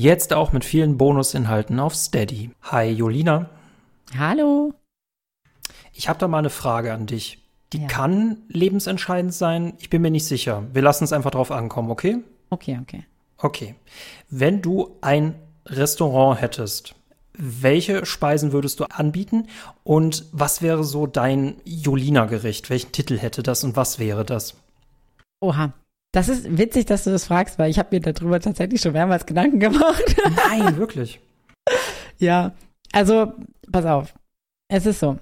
Jetzt auch mit vielen Bonusinhalten auf Steady. Hi Jolina. Hallo. Ich habe da mal eine Frage an dich. Die ja. kann lebensentscheidend sein. Ich bin mir nicht sicher. Wir lassen es einfach drauf ankommen, okay? Okay, okay. Okay. Wenn du ein Restaurant hättest, welche Speisen würdest du anbieten und was wäre so dein Jolina-Gericht? Welchen Titel hätte das und was wäre das? Oha, das ist witzig, dass du das fragst, weil ich habe mir darüber tatsächlich schon mehrmals Gedanken gemacht. Nein, wirklich. ja, also pass auf. Es ist so.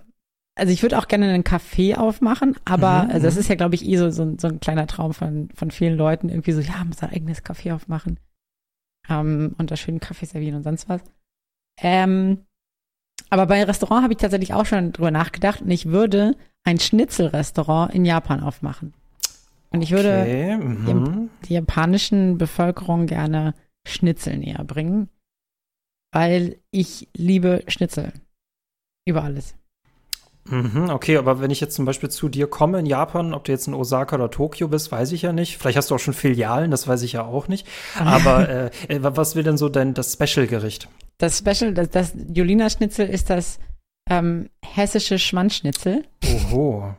Also ich würde auch gerne einen Café aufmachen, aber mhm, also das mhm. ist ja, glaube ich, eh so, so, so, ein kleiner Traum von, von vielen Leuten, irgendwie so, ja, muss ein eigenes Café aufmachen. Ähm, und da schönen Kaffee servieren und sonst was. Ähm, aber bei Restaurant habe ich tatsächlich auch schon drüber nachgedacht und ich würde ein Schnitzelrestaurant in Japan aufmachen. Und ich würde okay, mhm. die, japanischen Bevölkerung gerne Schnitzel näher bringen, weil ich liebe Schnitzel. Über alles. Mhm, okay, aber wenn ich jetzt zum Beispiel zu dir komme in Japan, ob du jetzt in Osaka oder Tokio bist, weiß ich ja nicht. Vielleicht hast du auch schon Filialen, das weiß ich ja auch nicht. Aber äh, äh was will denn so dein das Special-Gericht? Das Special, das, das Julina-Schnitzel ist das ähm, hessische Schwanzschnitzel. Oho.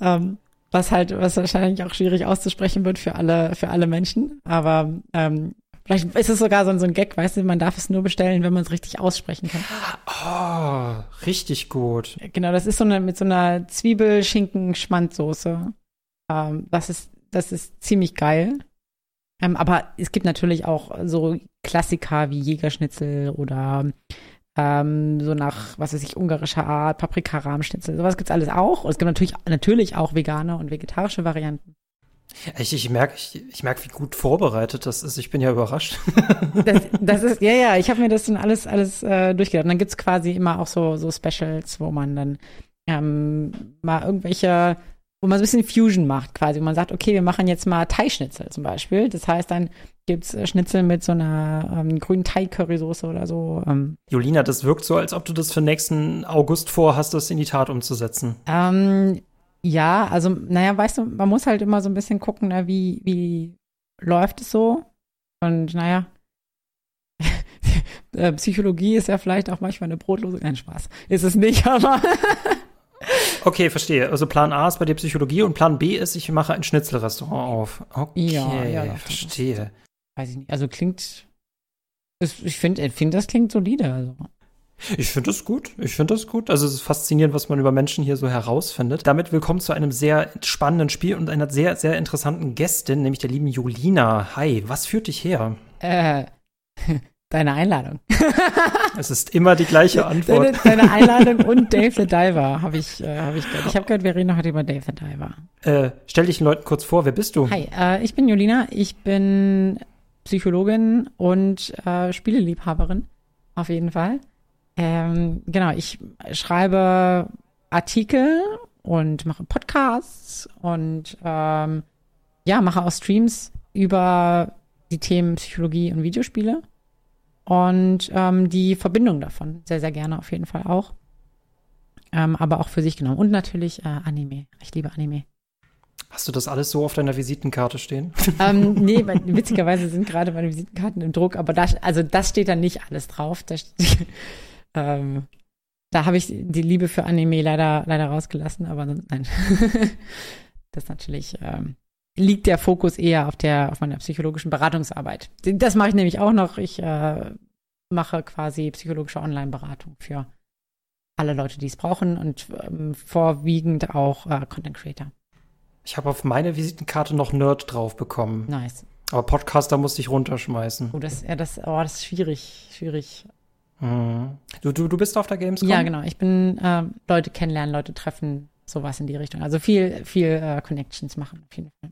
ähm, was halt, was wahrscheinlich auch schwierig auszusprechen wird für alle, für alle Menschen. Aber ähm, vielleicht ist es sogar so, so ein Gag, weißt du, man darf es nur bestellen, wenn man es richtig aussprechen kann. Oh, richtig gut. Genau, das ist so eine mit so einer Zwiebel-Schinken-Schmandsoße. Ähm, das ist, das ist ziemlich geil. Ähm, aber es gibt natürlich auch so Klassiker wie Jägerschnitzel oder ähm, so nach, was weiß ich, ungarischer Art, Paprika-Rahmschnitzel, sowas gibt's alles auch. Und es gibt natürlich, natürlich auch vegane und vegetarische Varianten. Ich, ich merke, ich, ich merke, wie gut vorbereitet das ist. Ich bin ja überrascht. Das, das ist, ja, ja, ich habe mir das dann alles, alles äh, durchgedacht. Und dann gibt's quasi immer auch so, so Specials, wo man dann ähm, mal irgendwelche wo man so ein bisschen Fusion macht quasi. Wo man sagt, okay, wir machen jetzt mal Thai-Schnitzel zum Beispiel. Das heißt, dann gibt's äh, Schnitzel mit so einer ähm, grünen Thai-Currysoße oder so. Ähm. Jolina, das wirkt so, als ob du das für nächsten August vorhast, das in die Tat umzusetzen. Ähm, ja, also, naja, weißt du, man muss halt immer so ein bisschen gucken, na, wie, wie läuft es so? Und naja, äh, Psychologie ist ja vielleicht auch manchmal eine brotlose, kein Spaß. Ist es nicht, aber Okay, verstehe. Also Plan A ist bei dir Psychologie und Plan B ist, ich mache ein Schnitzelrestaurant auf. Okay, ja, ja, verstehe. Weiß ich nicht. Also klingt. Ich finde, find, das klingt solide. Also. Ich finde das gut. Ich finde das gut. Also es ist faszinierend, was man über Menschen hier so herausfindet. Damit willkommen zu einem sehr spannenden Spiel und einer sehr, sehr interessanten Gästin, nämlich der lieben Julina. Hi, was führt dich her? Äh, Deine Einladung. es ist immer die gleiche Antwort. Deine, deine Einladung und Dave the Diver habe ich, äh, hab ich gehört. Ich habe gehört, wir reden heute über Dave the Diver. Äh, stell dich den Leuten kurz vor, wer bist du? Hi, äh, ich bin Julina. Ich bin Psychologin und äh, Spieleliebhaberin. Auf jeden Fall. Ähm, genau, ich schreibe Artikel und mache Podcasts und ähm, ja, mache auch Streams über die Themen Psychologie und Videospiele und ähm, die Verbindung davon sehr, sehr gerne auf jeden Fall auch. Ähm, aber auch für sich genommen. Und natürlich äh, Anime. Ich liebe Anime. Hast du das alles so auf deiner Visitenkarte stehen? Ähm, nee, witzigerweise sind gerade meine Visitenkarten im Druck, aber das, also das steht dann nicht alles drauf. Das, ähm, da habe ich die Liebe für Anime leider, leider rausgelassen, aber nein. das ist natürlich ähm, liegt der Fokus eher auf der, auf meiner psychologischen Beratungsarbeit. Das mache ich nämlich auch noch. Ich äh, mache quasi psychologische Online-Beratung für alle Leute, die es brauchen und ähm, vorwiegend auch äh, Content Creator. Ich habe auf meine Visitenkarte noch Nerd drauf bekommen. Nice. Aber Podcaster musste ich runterschmeißen. Oh, das, ja, das, oh, das ist schwierig, schwierig. Mhm. Du, du, du bist auf der Gamescom? Ja, genau. Ich bin äh, Leute kennenlernen, Leute treffen, sowas in die Richtung. Also viel, viel äh, Connections machen, auf jeden Fall.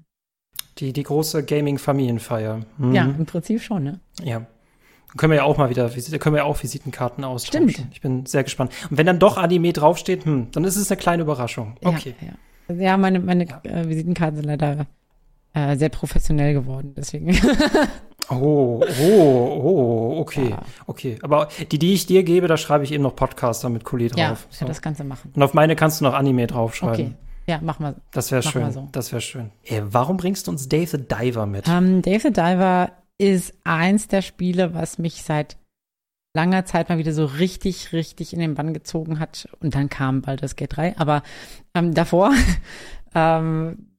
Die, die große Gaming-Familienfeier. Mhm. Ja, im Prinzip schon, ne? Ja. Können wir ja auch mal wieder, können wir ja auch Visitenkarten austauschen. Stimmt. Ich bin sehr gespannt. Und wenn dann doch Anime draufsteht, hm, dann ist es eine kleine Überraschung. Okay. Ja, ja. ja meine, meine ja. Äh, Visitenkarten sind leider äh, sehr professionell geworden, deswegen. oh, oh, oh, okay, okay. Aber die, die ich dir gebe, da schreibe ich eben noch Podcaster mit Kuli drauf. Ja, so. das Ganze machen. Und auf meine kannst du noch Anime draufschreiben. Okay. Ja, mach mal. Das wäre schön. So. Das wäre schön. Ey, warum bringst du uns Dave the Diver mit? Um, ähm, Dave the Diver ist eins der Spiele, was mich seit langer Zeit mal wieder so richtig, richtig in den Bann gezogen hat. Und dann kam bald das Gate 3. Aber ähm, davor ähm,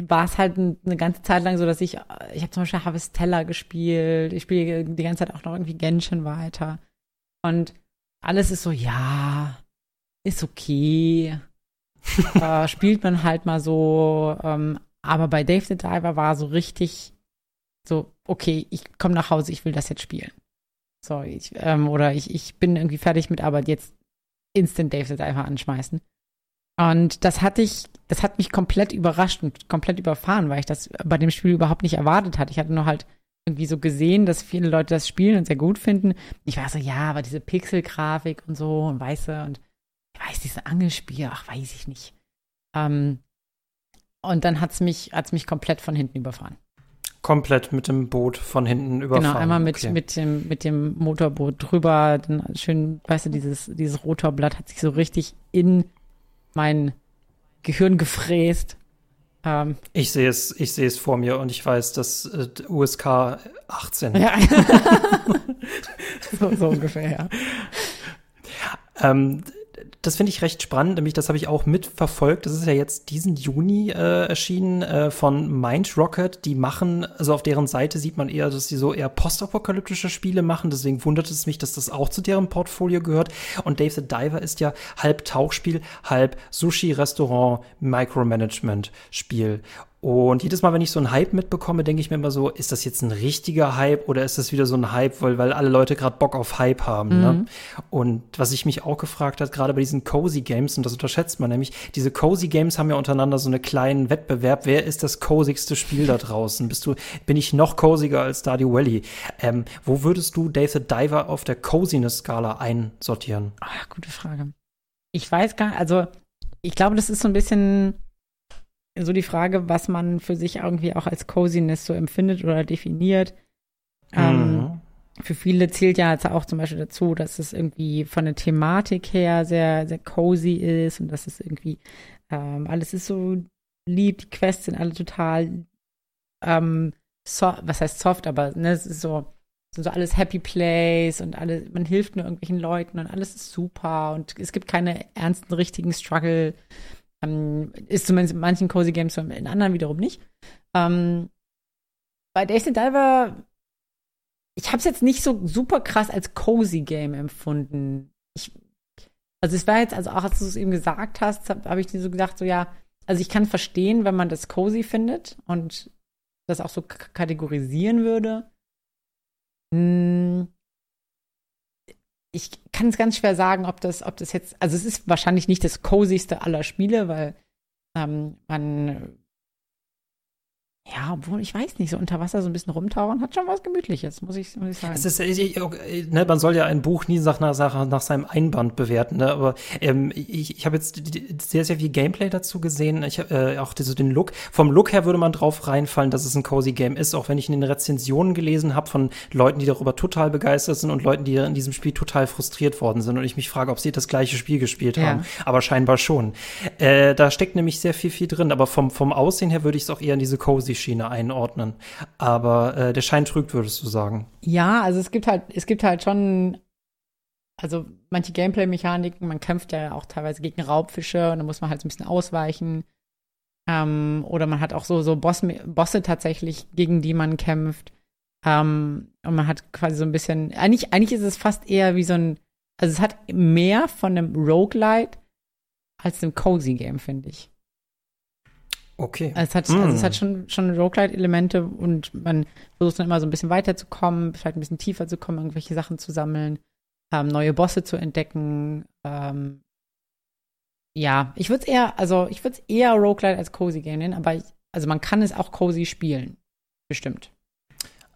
war es halt eine ganze Zeit lang so, dass ich, ich habe zum Beispiel Harvestella gespielt, ich spiele die ganze Zeit auch noch irgendwie Genshin weiter. Und alles ist so, ja, ist okay. äh, spielt man halt mal so. Ähm, aber bei Dave the Diver war so richtig so, okay, ich komme nach Hause, ich will das jetzt spielen. So, ich, ähm, oder ich, ich bin irgendwie fertig mit Arbeit, jetzt instant Dave the Diver anschmeißen. Und das hatte ich, das hat mich komplett überrascht und komplett überfahren, weil ich das bei dem Spiel überhaupt nicht erwartet hatte. Ich hatte nur halt irgendwie so gesehen, dass viele Leute das spielen und sehr gut finden. Ich war so, ja, aber diese Pixel-Grafik und so und weiße und weiß, dieses Angelspiel, ach, weiß ich nicht. Ähm, und dann hat's mich, hat's mich komplett von hinten überfahren. Komplett mit dem Boot von hinten überfahren. Genau, einmal mit, okay. mit, dem, mit dem Motorboot drüber, dann schön, weißt du, dieses, dieses Rotorblatt hat sich so richtig in mein Gehirn gefräst. Ähm, ich sehe es, ich sehe es vor mir und ich weiß, dass äh, USK 18. Ja. so, so ungefähr, ja. Ähm, das finde ich recht spannend, nämlich das habe ich auch mitverfolgt. Das ist ja jetzt diesen Juni äh, erschienen äh, von Mind Rocket. Die machen, also auf deren Seite sieht man eher, dass sie so eher postapokalyptische Spiele machen. Deswegen wundert es mich, dass das auch zu deren Portfolio gehört. Und Dave the Diver ist ja halb Tauchspiel, halb Sushi-Restaurant, Micromanagement-Spiel. Und jedes Mal, wenn ich so einen Hype mitbekomme, denke ich mir immer so, ist das jetzt ein richtiger Hype oder ist das wieder so ein Hype, weil, weil alle Leute gerade Bock auf Hype haben? Ne? Mhm. Ne? Und was ich mich auch gefragt hat, gerade bei diesen Cozy Games, und das unterschätzt man nämlich, diese Cozy Games haben ja untereinander so einen kleinen Wettbewerb. Wer ist das cozyigste Spiel da draußen? Bist du, bin ich noch coziger als Stardew Valley? Ähm, wo würdest du Dave the Diver auf der Coziness-Skala einsortieren? Ach, gute Frage. Ich weiß gar nicht, also ich glaube, das ist so ein bisschen so die Frage, was man für sich irgendwie auch als Coziness so empfindet oder definiert. Ähm, mhm. für viele zählt ja jetzt auch zum Beispiel dazu, dass es irgendwie von der Thematik her sehr, sehr cozy ist und dass es irgendwie ähm, alles ist so lieb, die Quests sind alle total ähm, so, was heißt soft, aber ne, es ist so, so alles Happy Place und alles, man hilft nur irgendwelchen Leuten und alles ist super und es gibt keine ernsten, richtigen Struggle ähm, ist zumindest in manchen Cozy Games, in anderen wiederum nicht. Ähm, bei Days and Diver, ich habe es jetzt nicht so super krass als Cozy Game empfunden. Ich, also es war jetzt, also auch als du es eben gesagt hast, habe hab ich dir so gedacht, so ja, also ich kann verstehen, wenn man das cozy findet und das auch so kategorisieren würde. Hm, ich kann es ganz schwer sagen, ob das, ob das jetzt, also es ist wahrscheinlich nicht das cozyste aller Spiele, weil ähm, man ja, obwohl, ich weiß nicht, so unter Wasser so ein bisschen rumtauchen hat schon was Gemütliches, muss ich, muss ich sagen. Es ist, ich, ne, man soll ja ein Buch nie nach, nach, nach seinem Einband bewerten, ne? aber ähm, ich, ich habe jetzt sehr, sehr viel Gameplay dazu gesehen. Ich äh, auch diese, den Look. Vom Look her würde man drauf reinfallen, dass es ein Cozy Game ist, auch wenn ich in den Rezensionen gelesen habe von Leuten, die darüber total begeistert sind und Leuten, die in diesem Spiel total frustriert worden sind. Und ich mich frage, ob sie das gleiche Spiel gespielt ja. haben. Aber scheinbar schon. Äh, da steckt nämlich sehr viel, viel drin. Aber vom, vom Aussehen her würde ich es auch eher in diese Cozy Schiene einordnen. Aber äh, der Schein trügt, würdest du sagen. Ja, also es gibt halt, es gibt halt schon, also manche Gameplay-Mechaniken, man kämpft ja auch teilweise gegen Raubfische und dann muss man halt so ein bisschen ausweichen. Ähm, oder man hat auch so, so Boss, Bosse tatsächlich, gegen die man kämpft. Ähm, und man hat quasi so ein bisschen, eigentlich, eigentlich ist es fast eher wie so ein, also es hat mehr von einem Roguelite als einem Cozy Game, finde ich. Okay. Also es hat, mm. also es hat schon, schon Roguelite-Elemente und man versucht dann immer so ein bisschen weiterzukommen, vielleicht ein bisschen tiefer zu kommen, irgendwelche Sachen zu sammeln, ähm, neue Bosse zu entdecken. Ähm, ja, ich würde es eher, also ich würde es eher Roguelite als Cozy Game nennen, aber ich, also man kann es auch Cozy spielen. Bestimmt.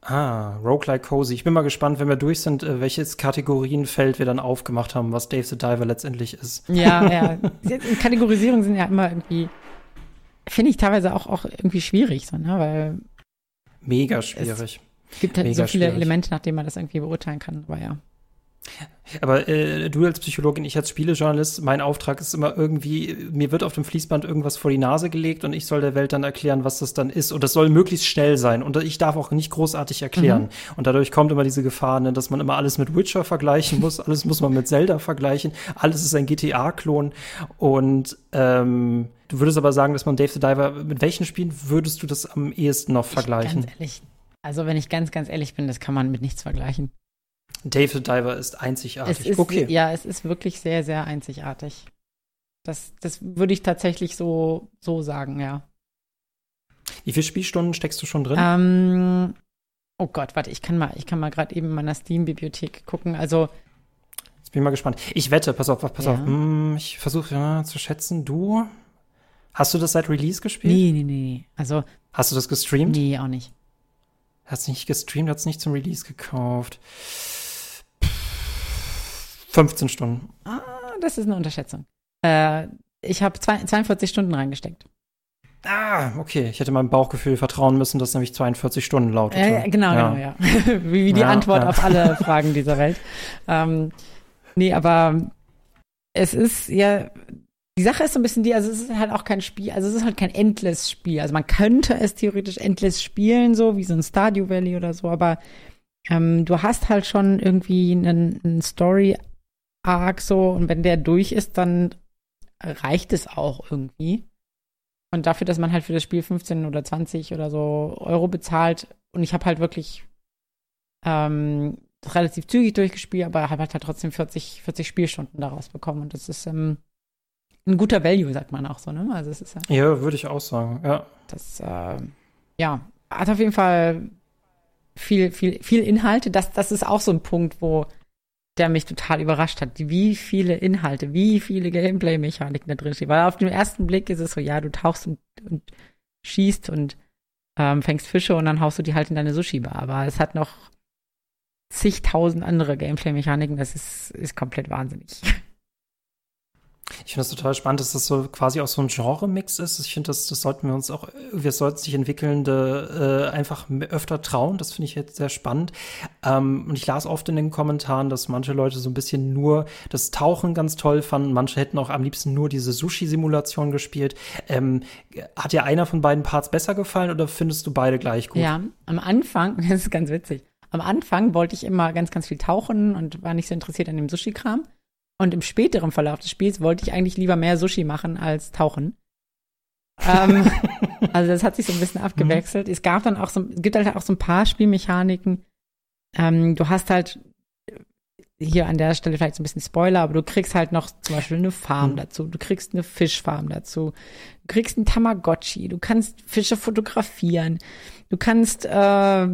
Ah, Roguelike Cozy. Ich bin mal gespannt, wenn wir durch sind, äh, welches Kategorienfeld wir dann aufgemacht haben, was Dave the Diver letztendlich ist. Ja, ja. Kategorisierungen sind ja immer irgendwie finde ich teilweise auch, auch irgendwie schwierig, so, ne? weil Mega schwierig. Es gibt halt Mega so viele schwierig. Elemente, nach denen man das irgendwie beurteilen kann, aber ja. Aber äh, du als Psychologin, ich als Spielejournalist, mein Auftrag ist immer irgendwie, mir wird auf dem Fließband irgendwas vor die Nase gelegt und ich soll der Welt dann erklären, was das dann ist. Und das soll möglichst schnell sein. Und ich darf auch nicht großartig erklären. Mhm. Und dadurch kommt immer diese Gefahr, ne, dass man immer alles mit Witcher vergleichen muss, alles muss man mit Zelda vergleichen, alles ist ein GTA-Klon. Und ähm, du würdest aber sagen, dass man Dave the Diver, mit welchen Spielen würdest du das am ehesten noch vergleichen? Ich, ganz ehrlich. Also, wenn ich ganz, ganz ehrlich bin, das kann man mit nichts vergleichen. Dave the Diver ist einzigartig. Ist, okay. Ja, es ist wirklich sehr, sehr einzigartig. Das, das würde ich tatsächlich so, so sagen, ja. Wie viele Spielstunden steckst du schon drin? Ähm, oh Gott, warte, ich kann mal, ich kann mal gerade eben in meiner Steam-Bibliothek gucken. Also Jetzt bin ich mal gespannt. Ich wette, pass auf, pass ja. auf. Hm, ich versuche ja, zu schätzen. Du hast du das seit Release gespielt? Nee, nee, nee. Also hast du das gestreamt? Nee, auch nicht. Hast du nicht gestreamt, hast nicht zum Release gekauft. 15 Stunden. Ah, das ist eine Unterschätzung. Äh, ich habe 42 Stunden reingesteckt. Ah, okay. Ich hätte meinem Bauchgefühl vertrauen müssen, dass nämlich 42 Stunden lautete. Äh, genau, ja. genau, ja. wie, wie die ja, Antwort ja. auf alle Fragen dieser Welt. Ähm, nee, aber es ist ja, die Sache ist so ein bisschen die, also es ist halt auch kein Spiel, also es ist halt kein Endless-Spiel. Also man könnte es theoretisch Endless spielen, so wie so ein Stardew Valley oder so, aber ähm, du hast halt schon irgendwie einen, einen Story Arc so und wenn der durch ist, dann reicht es auch irgendwie. Und dafür, dass man halt für das Spiel 15 oder 20 oder so Euro bezahlt und ich habe halt wirklich ähm, relativ zügig durchgespielt, aber habe halt, halt trotzdem 40, 40 Spielstunden daraus bekommen und das ist ähm, ein guter Value, sagt man auch so, ne? Also es ist ja. Ja, würde ich auch sagen, ja. Das, äh, ja, hat auf jeden Fall viel, viel, viel Inhalte. Das, das ist auch so ein Punkt, wo der mich total überrascht hat, wie viele Inhalte, wie viele Gameplay-Mechaniken da drin stehen. Weil auf den ersten Blick ist es so, ja, du tauchst und, und schießt und ähm, fängst Fische und dann haust du die halt in deine Sushi-Bar. Aber es hat noch zigtausend andere Gameplay-Mechaniken. Das ist, ist komplett wahnsinnig. Ich finde das total spannend, dass das so quasi auch so ein Genre-Mix ist. Ich finde, das, das sollten wir uns auch, wir sollten sich entwickelnde äh, einfach öfter trauen. Das finde ich jetzt sehr spannend. Ähm, und ich las oft in den Kommentaren, dass manche Leute so ein bisschen nur das Tauchen ganz toll fanden. Manche hätten auch am liebsten nur diese Sushi-Simulation gespielt. Ähm, hat dir einer von beiden Parts besser gefallen oder findest du beide gleich gut? Ja, am Anfang, das ist ganz witzig. Am Anfang wollte ich immer ganz, ganz viel tauchen und war nicht so interessiert an dem Sushi-Kram. Und im späteren Verlauf des Spiels wollte ich eigentlich lieber mehr Sushi machen als tauchen. ähm, also das hat sich so ein bisschen abgewechselt. Mhm. Es gab dann auch so, es gibt halt auch so ein paar Spielmechaniken. Ähm, du hast halt hier an der Stelle vielleicht so ein bisschen Spoiler, aber du kriegst halt noch zum Beispiel eine Farm mhm. dazu, du kriegst eine Fischfarm dazu, du kriegst einen Tamagotchi, du kannst Fische fotografieren, du kannst äh,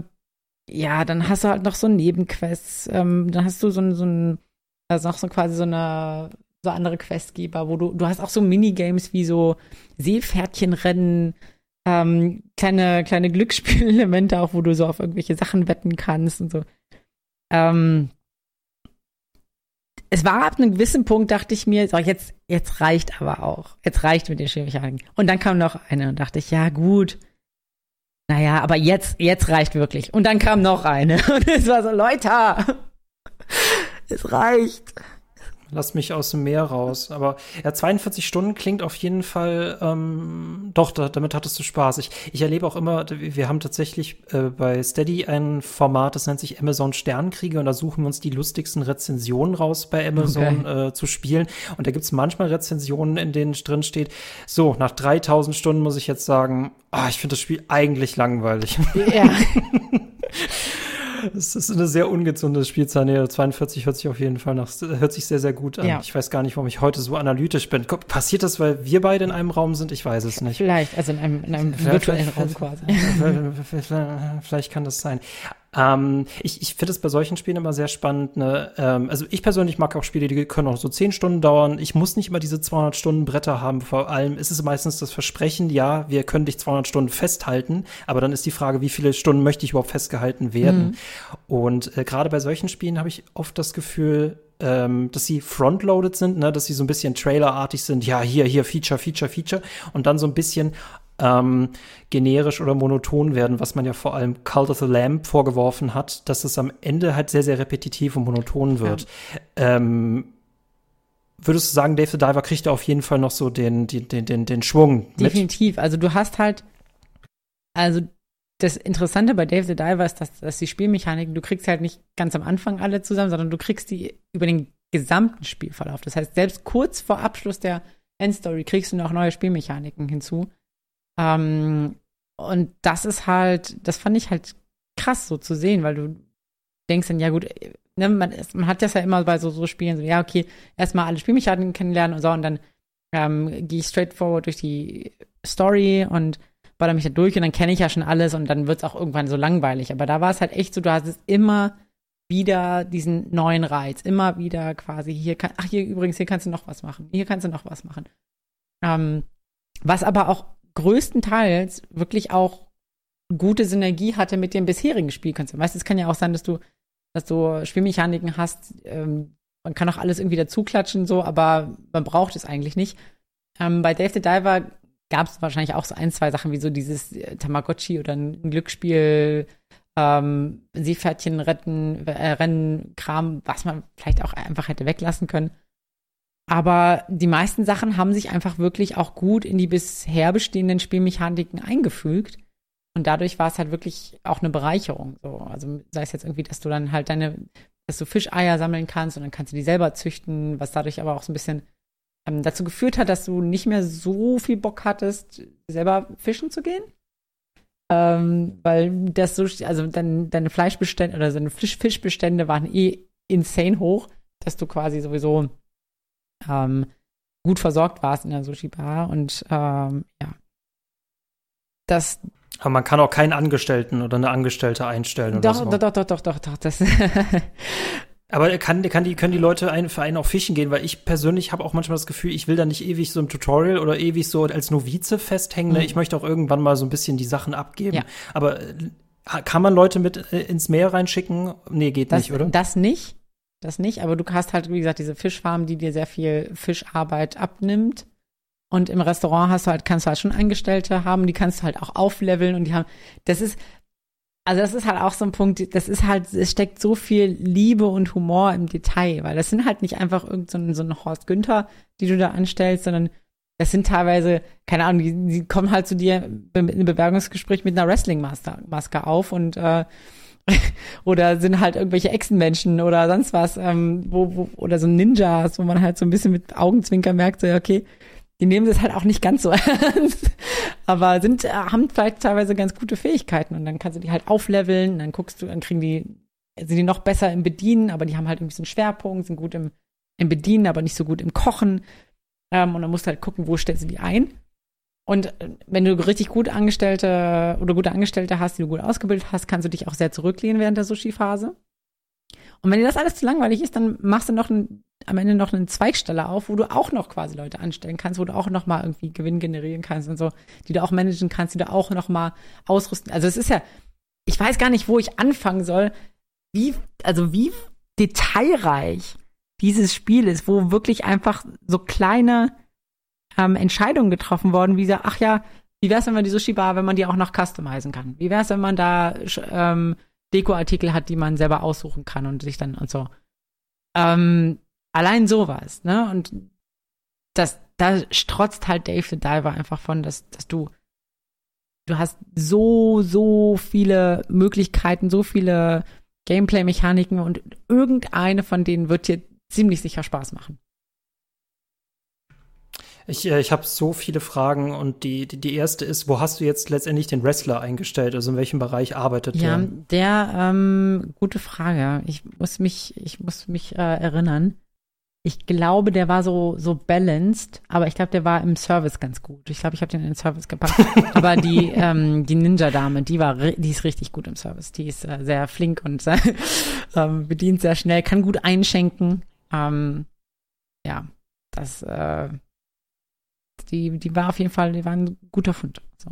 ja, dann hast du halt noch so Nebenquests, ähm, dann hast du so, so ein also auch so quasi so eine so andere Questgeber, wo du, du hast auch so Minigames wie so Seepferdchenrennen, ähm, kleine, kleine Glücksspielelemente auch, wo du so auf irgendwelche Sachen wetten kannst und so. Ähm, es war ab einem gewissen Punkt, dachte ich mir, so, jetzt, jetzt reicht aber auch. Jetzt reicht mit den Schwierigkeiten. Und dann kam noch eine und dachte ich, ja, gut. Naja, aber jetzt, jetzt reicht wirklich. Und dann kam noch eine. Und es war so, Leute, es reicht. Lass mich aus dem Meer raus. Aber ja, 42 Stunden klingt auf jeden Fall, ähm, doch, da, damit hattest du Spaß. Ich, ich erlebe auch immer, wir haben tatsächlich äh, bei Steady ein Format, das nennt sich Amazon Sternenkriege und da suchen wir uns die lustigsten Rezensionen raus bei Amazon okay. äh, zu spielen. Und da gibt es manchmal Rezensionen, in denen drin steht, so, nach 3000 Stunden muss ich jetzt sagen, ah, ich finde das Spiel eigentlich langweilig. Ja. Es ist eine sehr ungesunde Spielzeit. Nee, 42 hört sich auf jeden Fall nach, hört sich sehr, sehr gut an. Ja. Ich weiß gar nicht, warum ich heute so analytisch bin. Passiert das, weil wir beide in einem Raum sind? Ich weiß es nicht. Vielleicht, also in einem, in einem virtuellen Raum quasi. Vielleicht kann das sein. Ähm, ich ich finde es bei solchen Spielen immer sehr spannend. Ne? Ähm, also ich persönlich mag auch Spiele, die können auch so zehn Stunden dauern. Ich muss nicht immer diese 200 Stunden Bretter haben. Vor allem ist es meistens das Versprechen, ja, wir können dich 200 Stunden festhalten. Aber dann ist die Frage, wie viele Stunden möchte ich überhaupt festgehalten werden? Mhm. Und äh, gerade bei solchen Spielen habe ich oft das Gefühl, ähm, dass sie frontloaded sind, ne? dass sie so ein bisschen trailerartig sind. Ja, hier, hier, Feature, Feature, Feature. Und dann so ein bisschen ähm, generisch oder monoton werden, was man ja vor allem Cult of the Lamb vorgeworfen hat, dass es am Ende halt sehr, sehr repetitiv und monoton wird. Ja. Ähm, würdest du sagen, Dave the Diver kriegt da auf jeden Fall noch so den, den, den, den, den Schwung? Definitiv. Mit? Also du hast halt, also das Interessante bei Dave the Diver ist, dass, dass die Spielmechaniken, du kriegst halt nicht ganz am Anfang alle zusammen, sondern du kriegst die über den gesamten Spielverlauf. Das heißt, selbst kurz vor Abschluss der Endstory kriegst du noch neue Spielmechaniken hinzu. Ähm, und das ist halt, das fand ich halt krass so zu sehen, weil du denkst dann, ja gut, ne, man, man, hat das ja immer bei so, so Spielen, so, ja, okay, erstmal alle Spielmechaniken kennenlernen und so, und dann ähm, gehe ich straightforward durch die Story und baller mich da durch und dann kenne ich ja schon alles und dann wird es auch irgendwann so langweilig. Aber da war es halt echt so, du hast es immer wieder diesen neuen Reiz, immer wieder quasi hier kann, ach hier übrigens, hier kannst du noch was machen, hier kannst du noch was machen. Ähm, was aber auch größtenteils wirklich auch gute Synergie hatte mit dem bisherigen Spielkonzept. Weißt du, es kann ja auch sein, dass du, dass du Spielmechaniken hast, ähm, man kann auch alles irgendwie dazuklatschen, so, aber man braucht es eigentlich nicht. Ähm, bei Dave the Diver gab es wahrscheinlich auch so ein, zwei Sachen wie so dieses äh, Tamagotchi oder ein Glücksspiel, ähm, Seepferdchen retten, äh, Rennen, Kram, was man vielleicht auch einfach hätte weglassen können. Aber die meisten Sachen haben sich einfach wirklich auch gut in die bisher bestehenden Spielmechaniken eingefügt. Und dadurch war es halt wirklich auch eine Bereicherung. So, also sei es jetzt irgendwie, dass du dann halt deine, dass du Fischeier sammeln kannst und dann kannst du die selber züchten, was dadurch aber auch so ein bisschen ähm, dazu geführt hat, dass du nicht mehr so viel Bock hattest, selber fischen zu gehen. Ähm, weil das so, also dein, deine Fleischbestände oder deine Fisch, Fischbestände waren eh insane hoch, dass du quasi sowieso ähm, gut versorgt warst in der Sushi-Bar und ähm, ja. Das. Aber man kann auch keinen Angestellten oder eine Angestellte einstellen doch, oder so. Doch, doch, doch, doch, doch, Das Aber kann, kann die, können die Leute einen, für einen auch fischen gehen? Weil ich persönlich habe auch manchmal das Gefühl, ich will da nicht ewig so im Tutorial oder ewig so als Novize festhängen. Ne? Mhm. Ich möchte auch irgendwann mal so ein bisschen die Sachen abgeben. Ja. Aber äh, kann man Leute mit äh, ins Meer reinschicken? Nee, geht das, nicht, oder? Das nicht das nicht, aber du hast halt, wie gesagt, diese Fischfarm, die dir sehr viel Fischarbeit abnimmt. Und im Restaurant hast du halt, kannst du halt schon Angestellte haben, die kannst du halt auch aufleveln und die haben, das ist, also das ist halt auch so ein Punkt, das ist halt, es steckt so viel Liebe und Humor im Detail, weil das sind halt nicht einfach irgend so ein, so ein Horst Günther, die du da anstellst, sondern das sind teilweise, keine Ahnung, die, die kommen halt zu dir in einem Bewerbungsgespräch mit einer Wrestling-Maske auf und äh, oder sind halt irgendwelche Echsenmenschen oder sonst was, ähm, wo, wo, oder so Ninjas, wo man halt so ein bisschen mit Augenzwinker merkt, so, okay, die nehmen das halt auch nicht ganz so ernst, aber sind, äh, haben vielleicht teilweise ganz gute Fähigkeiten und dann kannst du die halt aufleveln, dann guckst du, dann kriegen die, sind die noch besser im Bedienen, aber die haben halt irgendwie so einen Schwerpunkt, sind gut im, im Bedienen, aber nicht so gut im Kochen. Ähm, und dann musst du halt gucken, wo stellst du die ein. Und äh, wenn du richtig gut Angestellte oder gute Angestellte hast, die du gut ausgebildet hast, kannst du dich auch sehr zurücklehnen während der Sushi-Phase. Und wenn dir das alles zu langweilig ist, dann machst du noch ein, am Ende noch eine Zweigstelle auf, wo du auch noch quasi Leute anstellen kannst, wo du auch noch mal irgendwie Gewinn generieren kannst und so, die du auch managen kannst, die du auch noch mal ausrüsten. Also es ist ja, ich weiß gar nicht, wo ich anfangen soll, wie, also wie detailreich dieses Spiel ist, wo wirklich einfach so kleine ähm, Entscheidungen getroffen worden, wie gesagt, ach ja, wie wäre es, wenn man die Sushi-Bar, wenn man die auch noch customizen kann? Wie wäre es, wenn man da ähm, Dekoartikel hat, die man selber aussuchen kann und sich dann und so. Ähm, allein sowas, ne? Und das, da strotzt halt Dave the Diver einfach von, dass, dass du, du hast so, so viele Möglichkeiten, so viele Gameplay-Mechaniken und irgendeine von denen wird dir ziemlich sicher Spaß machen. Ich, äh, ich habe so viele Fragen und die, die, die erste ist, wo hast du jetzt letztendlich den Wrestler eingestellt? Also in welchem Bereich arbeitet ja, der? Der, ähm, gute Frage. Ich muss mich, ich muss mich äh, erinnern. Ich glaube, der war so, so balanced, aber ich glaube, der war im Service ganz gut. Ich glaube, ich habe den in den Service gepackt. aber die, ähm, die Ninja-Dame, die war, die ist richtig gut im Service. Die ist äh, sehr flink und ähm, bedient sehr schnell, kann gut einschenken. Ähm, ja, das, äh, die, die war auf jeden Fall, die war ein guter Fund. So.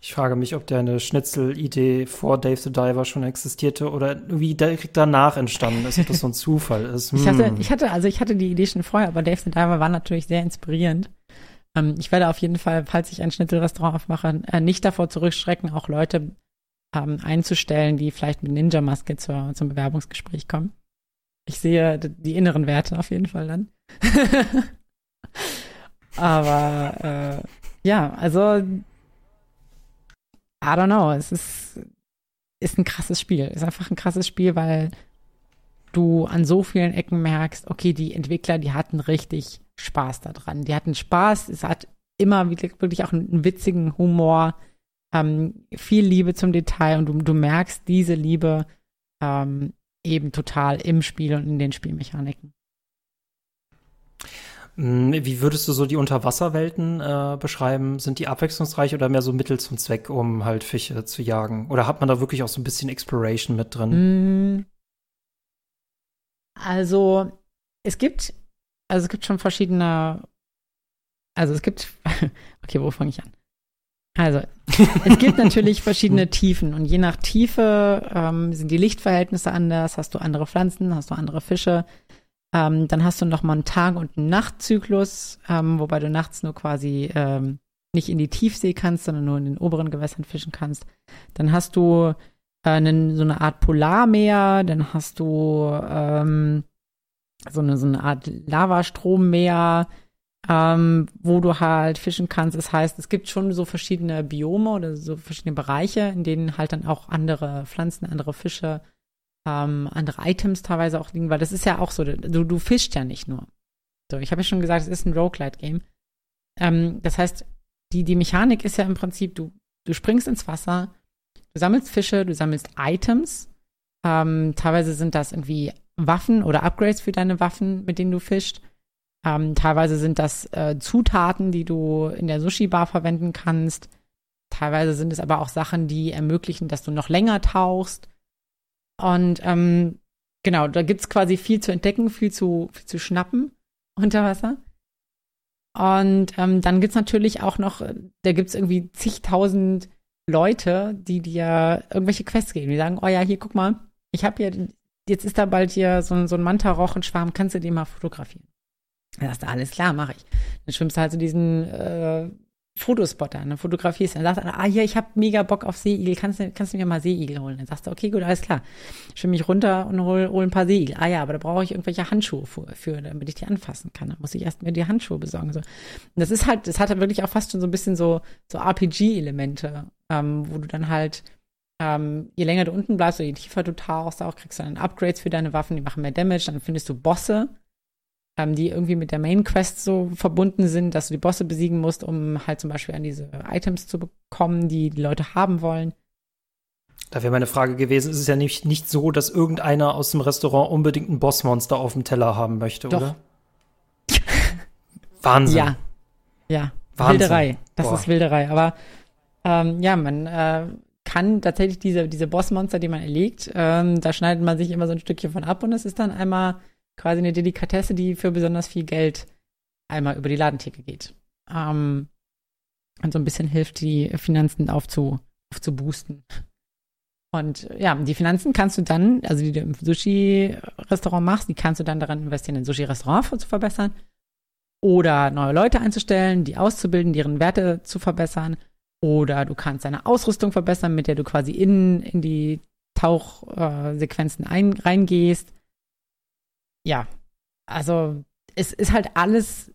Ich frage mich, ob deine Schnitzel-Idee vor Dave the Diver schon existierte oder wie direkt danach entstanden ist, ob das so ein Zufall ist. Hm. Ich, hatte, hm. ich hatte, also ich hatte die Idee schon vorher, aber Dave the Diver war natürlich sehr inspirierend. Ähm, ich werde auf jeden Fall, falls ich ein Schnitzelrestaurant aufmache, äh, nicht davor zurückschrecken, auch Leute ähm, einzustellen, die vielleicht mit Ninja-Maske zur, zum Bewerbungsgespräch kommen. Ich sehe die inneren Werte auf jeden Fall dann. Aber äh, ja, also I don't know, es ist, ist ein krasses Spiel. Ist einfach ein krasses Spiel, weil du an so vielen Ecken merkst, okay, die Entwickler, die hatten richtig Spaß daran. Die hatten Spaß, es hat immer wirklich auch einen witzigen Humor, ähm, viel Liebe zum Detail und du, du merkst diese Liebe ähm, eben total im Spiel und in den Spielmechaniken. Hm, wie würdest du so die Unterwasserwelten äh, beschreiben? Sind die abwechslungsreich oder mehr so Mittel zum Zweck, um halt Fische zu jagen? Oder hat man da wirklich auch so ein bisschen Exploration mit drin? Hm. Also, es gibt, also es gibt schon verschiedene, also es gibt, okay, wo fange ich an? Also, es gibt natürlich verschiedene Tiefen und je nach Tiefe ähm, sind die Lichtverhältnisse anders, hast du andere Pflanzen, hast du andere Fische. Ähm, dann hast du noch mal einen Tag- und einen Nachtzyklus, ähm, wobei du nachts nur quasi ähm, nicht in die Tiefsee kannst, sondern nur in den oberen Gewässern fischen kannst. Dann hast du äh, einen, so eine Art Polarmeer, dann hast du ähm, so, eine, so eine Art Lavastrommmeer, ähm, wo du halt fischen kannst. Das heißt, es gibt schon so verschiedene Biome oder so verschiedene Bereiche, in denen halt dann auch andere Pflanzen, andere Fische, ähm, andere Items teilweise auch liegen, weil das ist ja auch so, du, du fischst ja nicht nur. So, ich habe ja schon gesagt, es ist ein Roguelite-Game. Ähm, das heißt, die, die Mechanik ist ja im Prinzip, du, du springst ins Wasser, du sammelst Fische, du sammelst Items. Ähm, teilweise sind das irgendwie Waffen oder Upgrades für deine Waffen, mit denen du fischst. Ähm, teilweise sind das äh, Zutaten, die du in der Sushi-Bar verwenden kannst. Teilweise sind es aber auch Sachen, die ermöglichen, dass du noch länger tauchst. Und ähm, genau, da gibt's quasi viel zu entdecken, viel zu, viel zu schnappen unter Wasser. Und ähm, dann gibt's natürlich auch noch, da gibt's irgendwie zigtausend Leute, die dir irgendwelche Quests geben. Die sagen, oh ja, hier, guck mal, ich habe hier, jetzt ist da bald hier so, so ein Manta-Rochenschwarm, kannst du den mal fotografieren? Dann sagst du, alles klar, mache ich. Dann schwimmst du halt so diesen äh, Fotospotter, dann fotografierst dann sagst du, ah hier, ich habe mega Bock auf Seeigel, kannst du, kannst du mir mal Seeigel holen? Dann sagst du, okay, gut, alles klar. Schwimm mich runter und hol, hol ein paar Seeigel. Ah ja, aber da brauche ich irgendwelche Handschuhe für, für, damit ich die anfassen kann. Dann muss ich erst mir die Handschuhe besorgen. So. Und das ist halt, das hat halt wirklich auch fast schon so ein bisschen so, so RPG-Elemente, ähm, wo du dann halt ähm, je länger du unten bleibst oder je tiefer du tauchst, auch kriegst du dann Upgrades für deine Waffen, die machen mehr Damage, dann findest du Bosse, ähm, die irgendwie mit der Main Quest so verbunden sind, dass du die Bosse besiegen musst, um halt zum Beispiel an diese Items zu bekommen, die die Leute haben wollen. Da wäre meine Frage gewesen, ist es ja nicht, nicht so, dass irgendeiner aus dem Restaurant unbedingt ein Bossmonster auf dem Teller haben möchte, Doch. oder? Wahnsinn. Ja. Ja. Wahnsinn. Wilderei. Das Boah. ist Wilderei. Aber ähm, ja, man äh, kann tatsächlich diese, diese Bossmonster, die man erlegt, ähm, da schneidet man sich immer so ein Stückchen von ab und es ist dann einmal quasi eine Delikatesse, die für besonders viel Geld einmal über die Ladentheke geht. Ähm, und so ein bisschen hilft, die Finanzen aufzu, aufzuboosten. Und ja, die Finanzen kannst du dann, also die du im Sushi-Restaurant machst, die kannst du dann daran investieren, ein Sushi-Restaurant zu verbessern oder neue Leute einzustellen, die auszubilden, deren Werte zu verbessern. Oder du kannst deine Ausrüstung verbessern, mit der du quasi in, in die Tauchsequenzen ein, reingehst ja, also es ist halt alles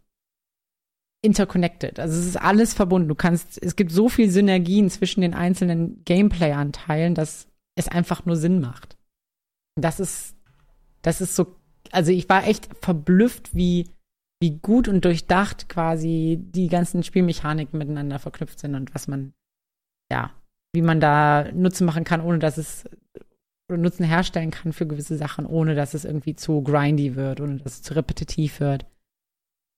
interconnected. Also es ist alles verbunden. Du kannst, es gibt so viel Synergien zwischen den einzelnen Gameplay-Anteilen, dass es einfach nur Sinn macht. Das ist, das ist so, also ich war echt verblüfft, wie, wie gut und durchdacht quasi die ganzen Spielmechaniken miteinander verknüpft sind und was man, ja, wie man da Nutzen machen kann, ohne dass es oder Nutzen herstellen kann für gewisse Sachen, ohne dass es irgendwie zu grindy wird, ohne dass es zu repetitiv wird.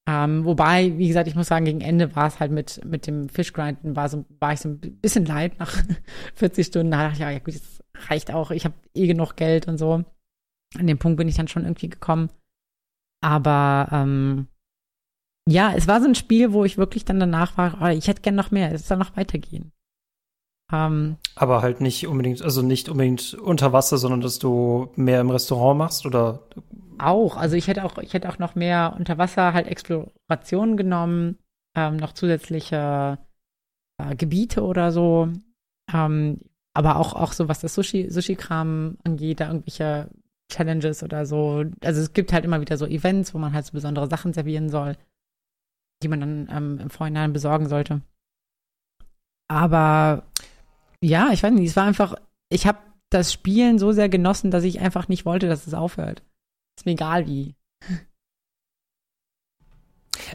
Ähm, wobei, wie gesagt, ich muss sagen, gegen Ende war es halt mit, mit dem Fischgrinden, war, so, war ich so ein bisschen leid nach 40 Stunden. Da dachte ich, ja gut, das reicht auch, ich habe eh genug Geld und so. An dem Punkt bin ich dann schon irgendwie gekommen. Aber ähm, ja, es war so ein Spiel, wo ich wirklich dann danach war, oh, ich hätte gern noch mehr, es soll noch weitergehen. Ähm, Aber halt nicht unbedingt, also nicht unbedingt unter Wasser, sondern dass du mehr im Restaurant machst oder auch, also ich hätte auch, ich hätte auch noch mehr unter Wasser halt Explorationen genommen. ähm, noch zusätzliche äh, Gebiete oder so. Ähm, aber auch, auch so, was das Sushi, Sushi-Kram angeht, da irgendwelche Challenges oder so. Also es gibt halt immer wieder so Events, wo man halt so besondere Sachen servieren soll, die man dann ähm, im Vorhinein besorgen sollte. Aber ja, ich weiß nicht, es war einfach, ich habe das Spielen so sehr genossen, dass ich einfach nicht wollte, dass es aufhört. Ist mir egal wie.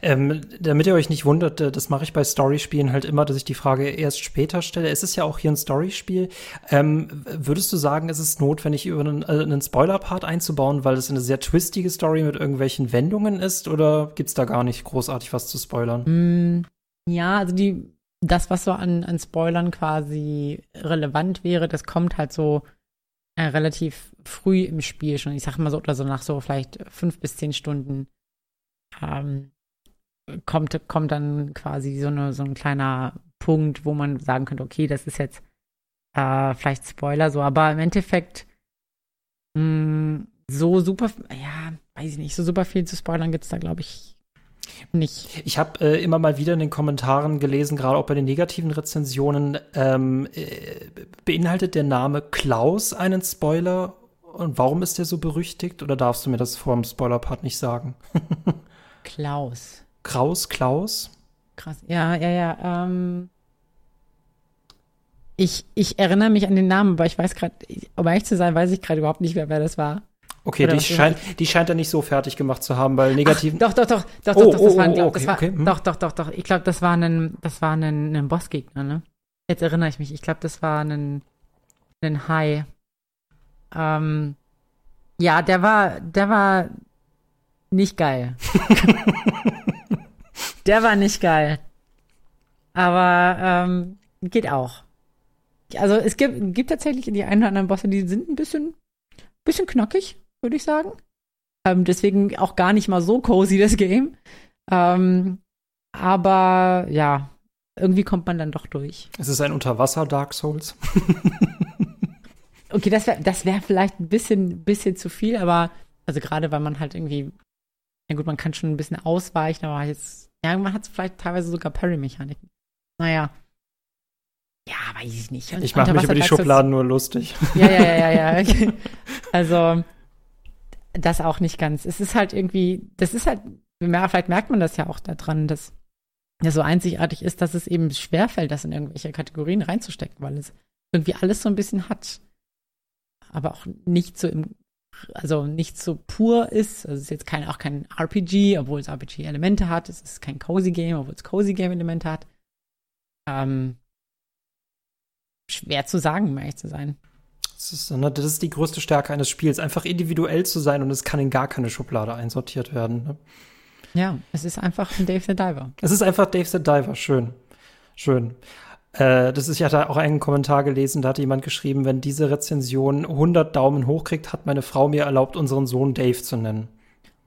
Ähm, damit ihr euch nicht wundert, äh, das mache ich bei Storyspielen halt immer, dass ich die Frage erst später stelle. Es ist ja auch hier ein Storyspiel. Ähm, würdest du sagen, es ist notwendig, über einen, äh, einen Spoiler-Part einzubauen, weil es eine sehr twistige Story mit irgendwelchen Wendungen ist? Oder gibt's da gar nicht großartig was zu spoilern? Mm, ja, also die, das, was so an, an Spoilern quasi relevant wäre, das kommt halt so äh, relativ früh im Spiel schon. Ich sag mal so, oder so nach so vielleicht fünf bis zehn Stunden. Ähm, kommt, kommt dann quasi so, eine, so ein kleiner Punkt, wo man sagen könnte, okay, das ist jetzt äh, vielleicht Spoiler so, aber im Endeffekt mh, mm, so super, ja, weiß ich nicht, so super viel zu spoilern gibt es da, glaube ich, nicht. Ich habe äh, immer mal wieder in den Kommentaren gelesen, gerade auch bei den negativen Rezensionen, ähm, äh, beinhaltet der Name Klaus einen Spoiler? Und warum ist der so berüchtigt? Oder darfst du mir das vor dem Spoiler-Part nicht sagen? Klaus. Kraus, Klaus? Krass. Ja, ja, ja. Ähm, ich, ich erinnere mich an den Namen, aber ich weiß gerade, um ehrlich zu sein, weiß ich gerade überhaupt nicht mehr, wer das war. Okay, die scheint, die scheint er nicht so fertig gemacht zu haben, weil negativen. Ach, doch, doch, doch, doch, oh, doch, das, oh, war, oh, okay, das war, okay, hm. doch, doch, doch, doch. Ich glaube, das war ein, das war ein, ein Bossgegner, ne? Jetzt erinnere ich mich. Ich glaube, das war ein, ein Hai. Ähm, ja, der war, der war nicht geil. Der war nicht geil. Aber ähm, geht auch. Also es gibt, gibt tatsächlich die einen oder anderen Bosse, die sind ein bisschen, bisschen knackig, würde ich sagen. Ähm, deswegen auch gar nicht mal so cozy, das Game. Ähm, aber ja, irgendwie kommt man dann doch durch. Es ist ein Unterwasser-Dark Souls. okay, das wäre das wär vielleicht ein bisschen, bisschen zu viel, aber also gerade weil man halt irgendwie, ja gut, man kann schon ein bisschen ausweichen, aber jetzt ja, man hat vielleicht teilweise sogar Parry-Mechaniken. Naja. Ja, weiß ich nicht. Ich mache mich über die Schubladen nur lustig. Ja, ja, ja, ja, ja. Also, das auch nicht ganz. Es ist halt irgendwie, das ist halt, vielleicht merkt man das ja auch daran, dass ja so einzigartig ist, dass es eben schwerfällt, das in irgendwelche Kategorien reinzustecken, weil es irgendwie alles so ein bisschen hat. Aber auch nicht so im also nicht so pur ist. Also es ist jetzt kein, auch kein RPG, obwohl es RPG-Elemente hat. Es ist kein Cozy Game, obwohl es Cozy Game-Elemente hat. Ähm, schwer zu sagen, um ehrlich zu sein. Das ist, ne, das ist die größte Stärke eines Spiels, einfach individuell zu sein und es kann in gar keine Schublade einsortiert werden. Ne? Ja, es ist einfach ein Dave the Diver. Es ist einfach Dave the Diver, schön. Schön. Äh, das ist, ich hatte auch einen Kommentar gelesen, da hat jemand geschrieben, wenn diese Rezension 100 Daumen hoch kriegt, hat meine Frau mir erlaubt, unseren Sohn Dave zu nennen.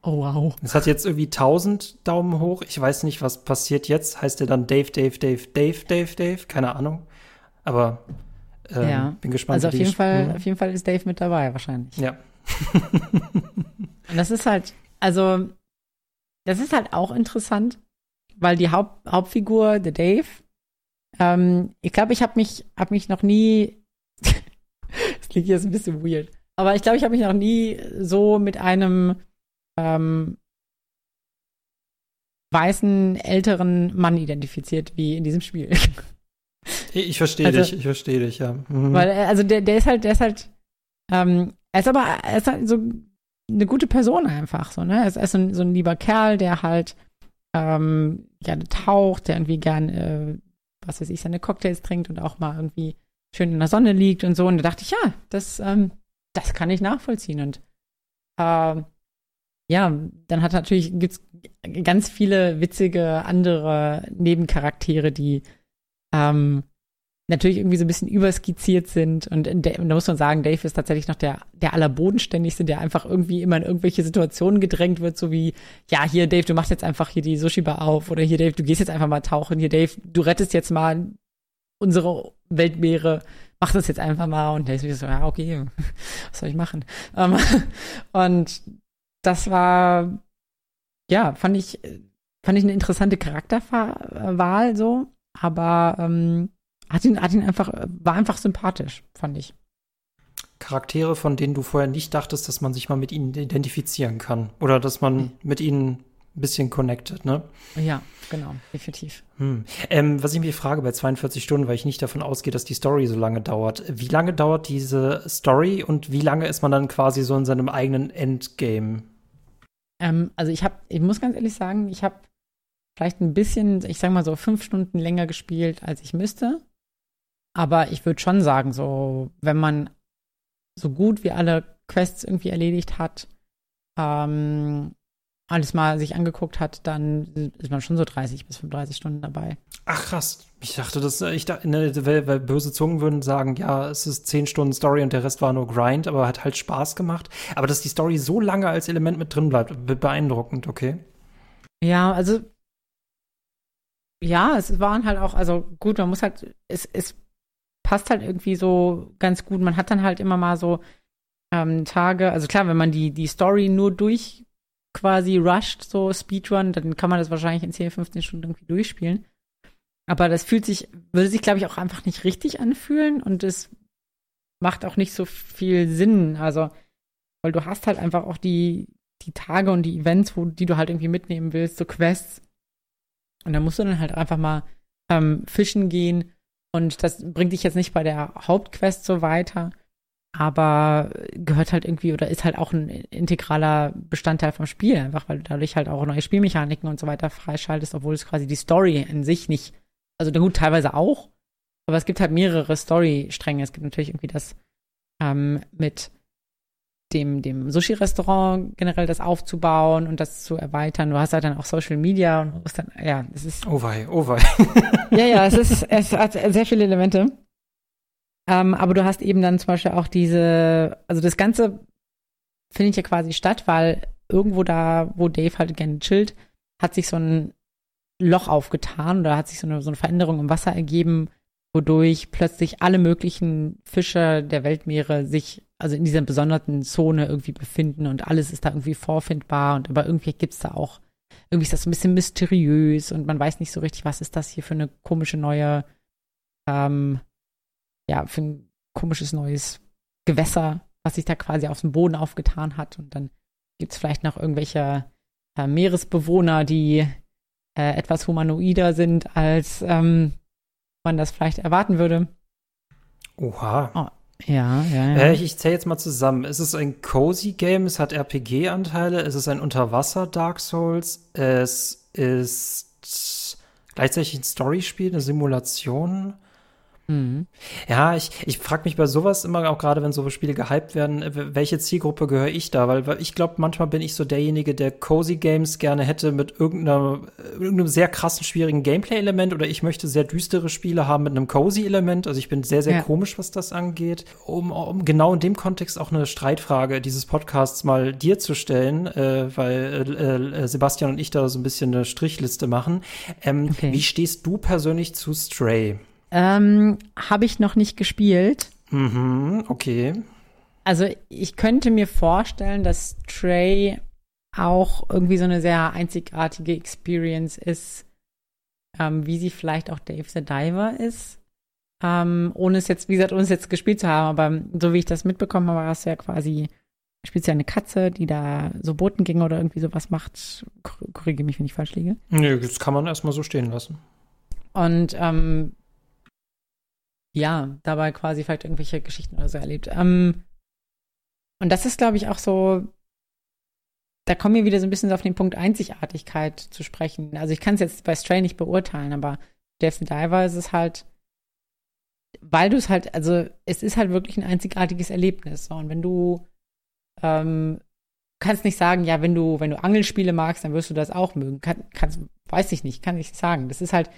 Oh, wow. Es hat jetzt irgendwie 1000 Daumen hoch. Ich weiß nicht, was passiert jetzt. Heißt der dann Dave, Dave, Dave, Dave, Dave, Dave? Keine Ahnung. Aber ähm, ja. bin gespannt. Also auf jeden, Fall, auf jeden Fall ist Dave mit dabei, wahrscheinlich. Ja. Und das ist halt, also, das ist halt auch interessant, weil die Haupt, Hauptfigur, der Dave, ähm, ich glaube, ich habe mich, hab mich noch nie, das klingt jetzt ein bisschen weird, aber ich glaube, ich habe mich noch nie so mit einem ähm, weißen, älteren Mann identifiziert wie in diesem Spiel. Ich verstehe also, dich, ich verstehe dich, ja. Mhm. Weil, äh, also der, der ist halt, der ist halt, ähm, er ist aber, er ist halt so eine gute Person einfach, so, ne? Er ist, er ist so, ein, so ein lieber Kerl, der halt ähm, gerne taucht, der irgendwie gern äh, was weiß ich, seine Cocktails trinkt und auch mal irgendwie schön in der Sonne liegt und so. Und da dachte ich, ja, das, ähm, das kann ich nachvollziehen. Und äh, ja, dann hat natürlich gibt's ganz viele witzige andere Nebencharaktere, die ähm, natürlich irgendwie so ein bisschen überskizziert sind. Und, und da muss man sagen, Dave ist tatsächlich noch der, der allerbodenständigste, der einfach irgendwie immer in irgendwelche Situationen gedrängt wird, so wie, ja, hier, Dave, du machst jetzt einfach hier die Sushi-Bar auf oder hier, Dave, du gehst jetzt einfach mal tauchen, hier, Dave, du rettest jetzt mal unsere Weltmeere, mach das jetzt einfach mal. Und Dave ist so, ja, okay, was soll ich machen? Um, ähm, und das war, ja, fand ich fand ich eine interessante Charakterwahl so, aber ähm, hat ihn, hat ihn einfach, war einfach sympathisch, fand ich. Charaktere, von denen du vorher nicht dachtest, dass man sich mal mit ihnen identifizieren kann. Oder dass man mhm. mit ihnen ein bisschen connected, ne? Ja, genau, definitiv. Hm. Ähm, was ich mich frage bei 42 Stunden, weil ich nicht davon ausgehe, dass die Story so lange dauert. Wie lange dauert diese Story und wie lange ist man dann quasi so in seinem eigenen Endgame? Ähm, also ich habe, ich muss ganz ehrlich sagen, ich habe vielleicht ein bisschen, ich sag mal so fünf Stunden länger gespielt, als ich müsste. Aber ich würde schon sagen, so, wenn man so gut wie alle Quests irgendwie erledigt hat, ähm, alles mal sich angeguckt hat, dann ist man schon so 30 bis 35 Stunden dabei. Ach krass. Ich dachte, dass ich dachte, ne, weil, weil böse Zungen würden sagen, ja, es ist 10 Stunden Story und der Rest war nur Grind, aber hat halt Spaß gemacht. Aber dass die Story so lange als Element mit drin bleibt, beeindruckend, okay? Ja, also ja, es waren halt auch, also gut, man muss halt, es, es passt halt irgendwie so ganz gut. Man hat dann halt immer mal so ähm, Tage, also klar, wenn man die, die Story nur durch quasi rusht, so Speedrun, dann kann man das wahrscheinlich in 10, 15 Stunden irgendwie durchspielen. Aber das fühlt sich, würde sich, glaube ich, auch einfach nicht richtig anfühlen und es macht auch nicht so viel Sinn. Also, weil du hast halt einfach auch die, die Tage und die Events, wo, die du halt irgendwie mitnehmen willst, so Quests. Und da musst du dann halt einfach mal ähm, fischen gehen. Und das bringt dich jetzt nicht bei der Hauptquest so weiter aber gehört halt irgendwie oder ist halt auch ein integraler Bestandteil vom Spiel, einfach weil du dadurch halt auch neue Spielmechaniken und so weiter freischaltest, obwohl es quasi die Story in sich nicht, also gut, teilweise auch, aber es gibt halt mehrere Story-Stränge. Es gibt natürlich irgendwie das ähm, mit dem, dem Sushi-Restaurant generell das aufzubauen und das zu erweitern. Du hast halt dann auch Social Media und musst dann, ja, es ist. Oh wei, oh wei. ja, ja, es ist, es hat sehr viele Elemente. Ähm, aber du hast eben dann zum Beispiel auch diese, also das Ganze findet ja quasi statt, weil irgendwo da, wo Dave halt gerne chillt, hat sich so ein Loch aufgetan oder hat sich so eine, so eine Veränderung im Wasser ergeben, wodurch plötzlich alle möglichen Fische der Weltmeere sich also in dieser besonderen Zone irgendwie befinden und alles ist da irgendwie vorfindbar und aber irgendwie gibt's da auch, irgendwie ist das ein bisschen mysteriös und man weiß nicht so richtig, was ist das hier für eine komische neue ähm, ja, für ein komisches neues Gewässer, was sich da quasi auf dem Boden aufgetan hat. Und dann gibt es vielleicht noch irgendwelche äh, Meeresbewohner, die äh, etwas humanoider sind, als ähm, man das vielleicht erwarten würde. Oha. Oh, ja, ja, ja. Äh, ich, ich zähle jetzt mal zusammen. Es ist ein cozy Game, es hat RPG-Anteile, es ist ein Unterwasser-Dark Souls, es ist gleichzeitig ein Story-Spiel, eine Simulation. Mhm. Ja, ich, ich frage mich bei sowas immer auch gerade, wenn so Spiele gehypt werden, welche Zielgruppe gehöre ich da? Weil, weil ich glaube, manchmal bin ich so derjenige, der Cozy Games gerne hätte mit irgendeinem sehr krassen, schwierigen Gameplay-Element oder ich möchte sehr düstere Spiele haben mit einem Cozy-Element. Also ich bin sehr, sehr ja. komisch, was das angeht. Um, um genau in dem Kontext auch eine Streitfrage dieses Podcasts mal dir zu stellen, äh, weil äh, äh, Sebastian und ich da so ein bisschen eine Strichliste machen. Ähm, okay. Wie stehst du persönlich zu Stray? Ähm, Habe ich noch nicht gespielt. Mhm, okay. Also ich könnte mir vorstellen, dass Stray auch irgendwie so eine sehr einzigartige Experience ist, ähm, wie sie vielleicht auch Dave the Diver ist. Ähm, ohne es jetzt, wie gesagt, ohne es jetzt gespielt zu haben, aber so wie ich das mitbekommen habe, war es ja quasi, spielt ja eine Katze, die da so Botengänge oder irgendwie sowas macht. Korrigiere mich, wenn ich falsch liege. Nö, das kann man erstmal so stehen lassen. Und ähm, ja, dabei quasi vielleicht irgendwelche Geschichten oder so erlebt. Ähm, und das ist, glaube ich, auch so, da kommen wir wieder so ein bisschen auf den Punkt Einzigartigkeit zu sprechen. Also ich kann es jetzt bei Stray nicht beurteilen, aber the Diver ist es halt, weil du es halt, also es ist halt wirklich ein einzigartiges Erlebnis. So. Und wenn du ähm, kannst nicht sagen, ja, wenn du, wenn du Angelspiele magst, dann wirst du das auch mögen. Kann, kannst, weiß ich nicht, kann ich sagen. Das ist halt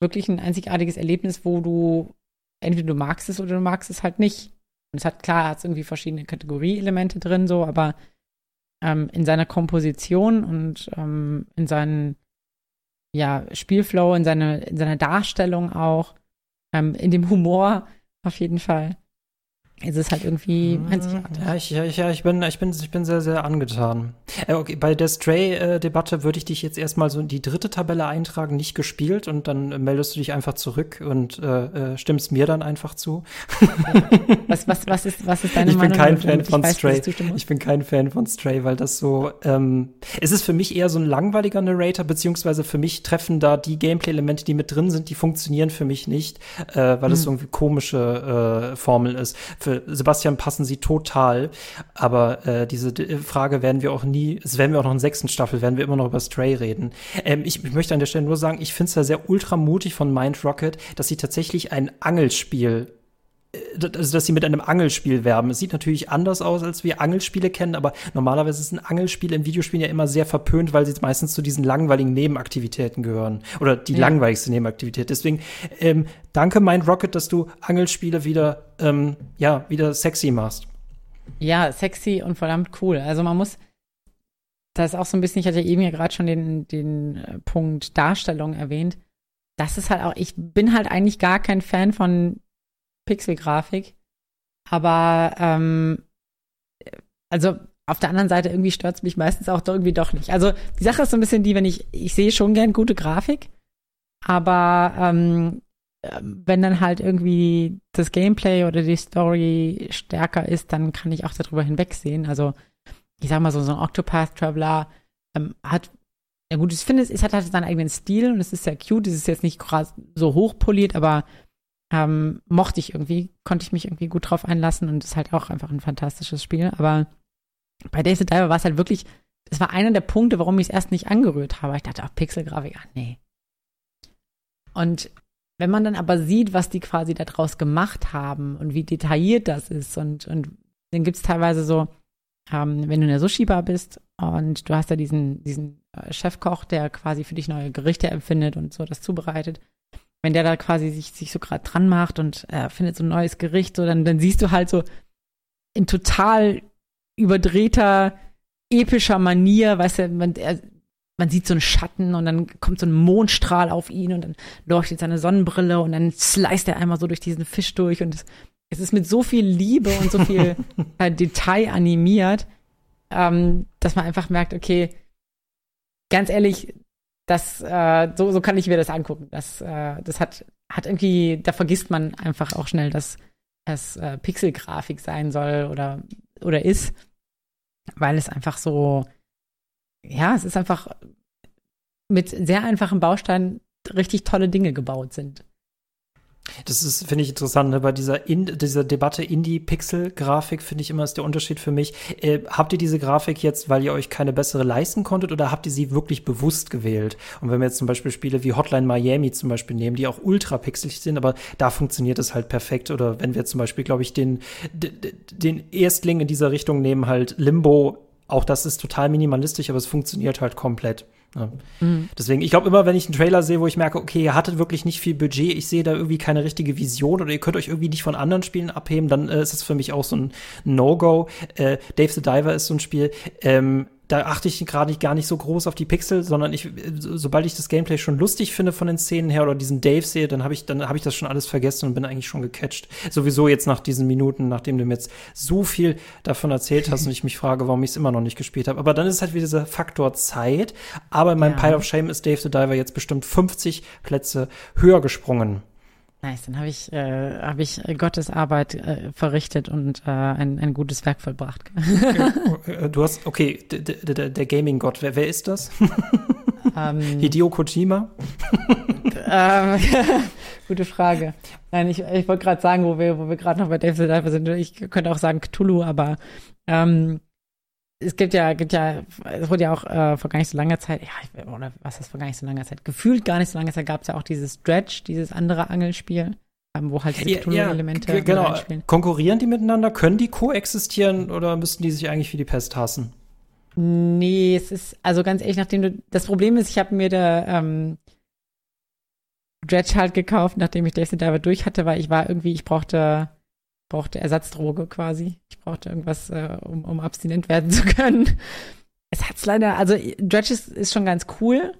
wirklich ein einzigartiges Erlebnis, wo du entweder du magst es oder du magst es halt nicht. Und es hat klar, hat es irgendwie verschiedene Kategorieelemente drin, so, aber ähm, in seiner Komposition und ähm, in seinen ja, Spielflow, in, seine, in seiner Darstellung auch, ähm, in dem Humor auf jeden Fall. Ist es halt irgendwie hm, einzigartig. Ja, ich, ja, ich, ja, ich bin, ich bin, ich bin sehr, sehr angetan. Äh, okay, bei der Stray-Debatte würde ich dich jetzt erstmal so in die dritte Tabelle eintragen, nicht gespielt, und dann meldest du dich einfach zurück und äh, äh stimmst mir dann einfach zu. was, was, was ist, was ist deine ich Meinung? Bin kein Fan von weiß, Stray. Ich bin kein Fan von Stray, weil das so, ähm, es ist für mich eher so ein langweiliger Narrator, beziehungsweise für mich treffen da die Gameplay-Elemente, die mit drin sind, die funktionieren für mich nicht, äh, weil es hm. irgendwie komische äh, Formel ist. Für für Sebastian passen sie total. Aber äh, diese Frage werden wir auch nie, es werden wir auch noch in der sechsten Staffel, werden wir immer noch über Stray reden. Ähm, ich, ich, möchte an der Stelle nur sagen, ich finde es ja sehr ultra mutig von Mind Rocket, dass sie tatsächlich ein Angelspiel also dass sie mit einem Angelspiel werben. Es sieht natürlich anders aus, als wir Angelspiele kennen, aber normalerweise ist ein Angelspiel im Videospiel ja immer sehr verpönt, weil sie meistens zu diesen langweiligen Nebenaktivitäten gehören. Oder die ja. langweiligste Nebenaktivität. Deswegen, ähm, danke, Mind Rocket, dass du Angelspiele wieder, ähm, ja, wieder sexy machst. Ja, sexy und verdammt cool. Also man muss, das ist auch so ein bisschen, ich hatte eben ja gerade schon den, den äh, Punkt Darstellung erwähnt. Das ist halt auch, ich bin halt eigentlich gar kein Fan von Pixelgrafik. Aber ähm, also auf der anderen Seite irgendwie stört es mich meistens auch irgendwie doch nicht. Also die Sache ist so ein bisschen die, wenn ich, ich sehe schon gern gute Grafik, aber ähm, wenn dann halt irgendwie das Gameplay oder die Story stärker ist, dann kann ich auch darüber hinwegsehen. Also ich sag mal so, so ein Octopath Traveler ähm, hat, ja gut, ich finde, es, es hat halt seinen eigenen Stil und es ist sehr cute. Es ist jetzt nicht so hochpoliert, aber ähm, mochte ich irgendwie, konnte ich mich irgendwie gut drauf einlassen und ist halt auch einfach ein fantastisches Spiel. Aber bei Days of Diver war es halt wirklich, das war einer der Punkte, warum ich es erst nicht angerührt habe. Ich dachte, ach, Pixelgrafik, ach nee. Und wenn man dann aber sieht, was die quasi daraus gemacht haben und wie detailliert das ist und, und dann gibt es teilweise so, ähm, wenn du in der Sushi-Bar bist und du hast da diesen, diesen äh, Chefkoch, der quasi für dich neue Gerichte empfindet und so das zubereitet wenn der da quasi sich, sich so gerade dran macht und äh, findet so ein neues Gericht, so dann, dann siehst du halt so in total überdrehter, epischer Manier, weißt du, man, er, man sieht so einen Schatten und dann kommt so ein Mondstrahl auf ihn und dann leuchtet seine Sonnenbrille und dann sliced er einmal so durch diesen Fisch durch und es, es ist mit so viel Liebe und so viel äh, Detail animiert, ähm, dass man einfach merkt, okay, ganz ehrlich, das, äh, so, so kann ich mir das angucken. Das, äh, das hat, hat irgendwie, da vergisst man einfach auch schnell, dass es äh, Pixelgrafik sein soll oder, oder ist, weil es einfach so, ja, es ist einfach mit sehr einfachen Bausteinen richtig tolle Dinge gebaut sind. Das ist, finde ich, interessant. Ne? Bei dieser, in, dieser Debatte Indie-Pixel-Grafik finde ich immer ist der Unterschied für mich. Äh, habt ihr diese Grafik jetzt, weil ihr euch keine bessere leisten konntet oder habt ihr sie wirklich bewusst gewählt? Und wenn wir jetzt zum Beispiel Spiele wie Hotline Miami zum Beispiel nehmen, die auch ultra pixelig sind, aber da funktioniert es halt perfekt. Oder wenn wir zum Beispiel, glaube ich, den, den Erstling in dieser Richtung nehmen, halt Limbo, auch das ist total minimalistisch, aber es funktioniert halt komplett. Ja. Mhm. Deswegen, ich glaube immer, wenn ich einen Trailer sehe, wo ich merke, okay, ihr hattet wirklich nicht viel Budget, ich sehe da irgendwie keine richtige Vision oder ihr könnt euch irgendwie nicht von anderen Spielen abheben, dann äh, ist es für mich auch so ein No-Go. Äh, Dave the Diver ist so ein Spiel, ähm, da achte ich gerade gar nicht so groß auf die Pixel, sondern ich, sobald ich das Gameplay schon lustig finde von den Szenen her oder diesen Dave sehe, dann habe ich, dann habe ich das schon alles vergessen und bin eigentlich schon gecatcht. Sowieso jetzt nach diesen Minuten, nachdem du mir jetzt so viel davon erzählt hast und ich mich frage, warum ich es immer noch nicht gespielt habe. Aber dann ist halt wieder dieser Faktor Zeit. Aber in meinem ja. Pile of Shame ist Dave the Diver jetzt bestimmt 50 Plätze höher gesprungen. Nice, dann habe ich, äh, hab ich Gottes Arbeit äh, verrichtet und äh, ein, ein gutes Werk vollbracht. Okay. Äh, du hast, okay, der Gaming-Gott, wer, wer ist das? Um, ähm. Hideo Kojima? ähm, gute Frage. Nein, ich, ich wollte gerade sagen, wo wir, wo wir gerade noch bei Dave the Diver sind. Ich könnte auch sagen Cthulhu, aber ähm, es gibt ja, gibt ja, es wurde ja auch äh, vor gar nicht so langer Zeit, ja, oder was ist vor gar nicht so langer Zeit, gefühlt gar nicht so langer Zeit gab es ja auch dieses Stretch, dieses andere Angelspiel, ähm, wo halt diese Cthulhu-Elemente ja, genau. Konkurrieren die miteinander? Können die koexistieren oder müssten die sich eigentlich wie die Pest hassen? Nee, es ist, also ganz ehrlich, nachdem du, das Problem ist, ich habe mir da ähm, Dredge halt gekauft, nachdem ich Dave the Diver durch hatte, weil ich war irgendwie, ich brauchte brauchte Ersatzdroge quasi. Ich brauchte irgendwas, äh, um, um abstinent werden zu können. Es hat's leider, also Dredge ist, ist schon ganz cool,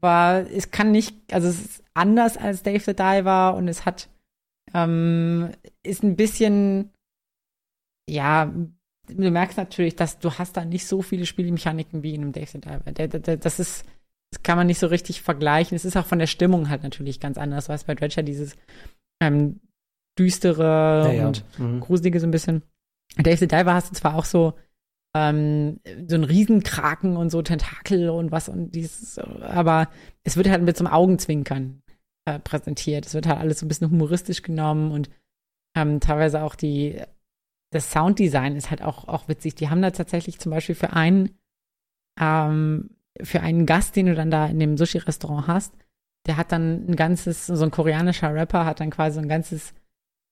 aber es kann nicht, also es ist anders als Dave the Diver und es hat, ähm, ist ein bisschen ja, du merkst natürlich, dass du hast da nicht so viele Spielmechaniken wie in einem Dave the Diver. Der, der, das ist, das kann man nicht so richtig vergleichen. Es ist auch von der Stimmung halt natürlich ganz anders. Du hast bei Dredger dieses ähm, düstere ja, und ja. Mhm. gruselige so ein bisschen. Dave the Diver hast du zwar auch so ähm, so ein Riesenkraken und so Tentakel und was und dieses, aber es wird halt mit so einem Augenzwinkern äh, präsentiert. Es wird halt alles so ein bisschen humoristisch genommen und ähm, teilweise auch die, das Sounddesign ist halt auch, auch witzig. Die haben da tatsächlich zum Beispiel für einen, ähm, für einen Gast, den du dann da in dem Sushi-Restaurant hast, der hat dann ein ganzes, so ein koreanischer Rapper hat dann quasi so ein ganzes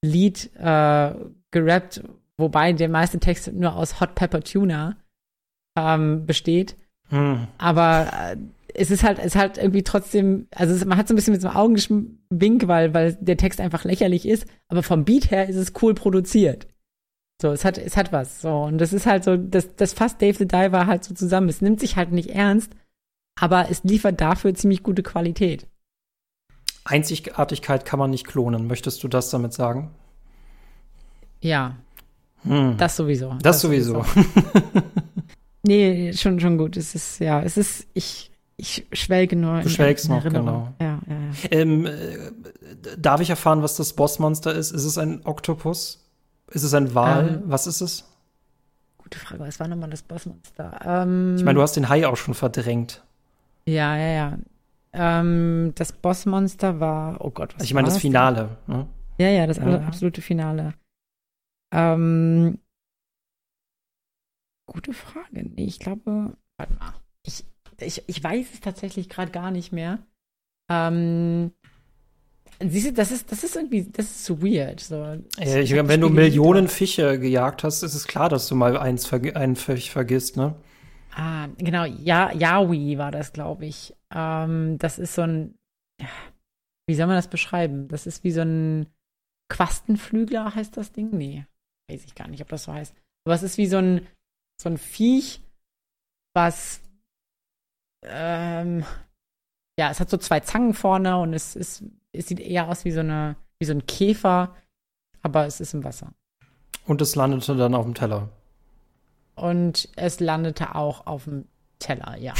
Lied äh, gerappt, wobei der meiste Text nur aus Hot Pepper Tuna ähm, besteht. Hm. Aber äh, es ist halt, es ist halt irgendwie trotzdem, also es, man hat so ein bisschen mit so einem Augenwink, weil, weil der Text einfach lächerlich ist, aber vom Beat her ist es cool produziert. So, es hat, es hat was. So, und das ist halt so, das, das fasst Dave the Diver halt so zusammen. Es nimmt sich halt nicht ernst, aber es liefert dafür ziemlich gute Qualität. Einzigartigkeit kann man nicht klonen. Möchtest du das damit sagen? Ja. Hm. Das sowieso. Das, das sowieso. sowieso. nee, schon, schon gut. Es ist, ja, es ist, ich, ich schwelge nur. Du schwelgst noch, genau. Ja, ja, ja. Ähm, äh, darf ich erfahren, was das Bossmonster ist? Ist es ein Oktopus? Ist es ein Wal? Ähm, was ist es? Gute Frage. Was war nochmal das Bossmonster? Ähm, ich meine, du hast den Hai auch schon verdrängt. Ja, ja, ja. Ähm, das Bossmonster war, oh Gott, was Ich meine, das Finale. Ne? Ja, ja, das ja. absolute Finale. Ähm, gute Frage. Ich glaube, warte mal. Ich, ich, ich weiß es tatsächlich gerade gar nicht mehr. Ähm, siehst du, das ist, das ist irgendwie, das ist so weird. So, ja, ich, wenn du Millionen Fische gejagt hast, ist es klar, dass du mal eins, einen Fisch vergisst, ne? Ah, genau, ja, Yaoi war das, glaube ich. Ähm, das ist so ein, wie soll man das beschreiben? Das ist wie so ein Quastenflügler, heißt das Ding? Nee, weiß ich gar nicht, ob das so heißt. Aber es ist wie so ein, so ein Viech, was, ähm, ja, es hat so zwei Zangen vorne und es ist, es sieht eher aus wie so eine, wie so ein Käfer, aber es ist im Wasser. Und es landete dann auf dem Teller. Und es landete auch auf dem Teller, ja.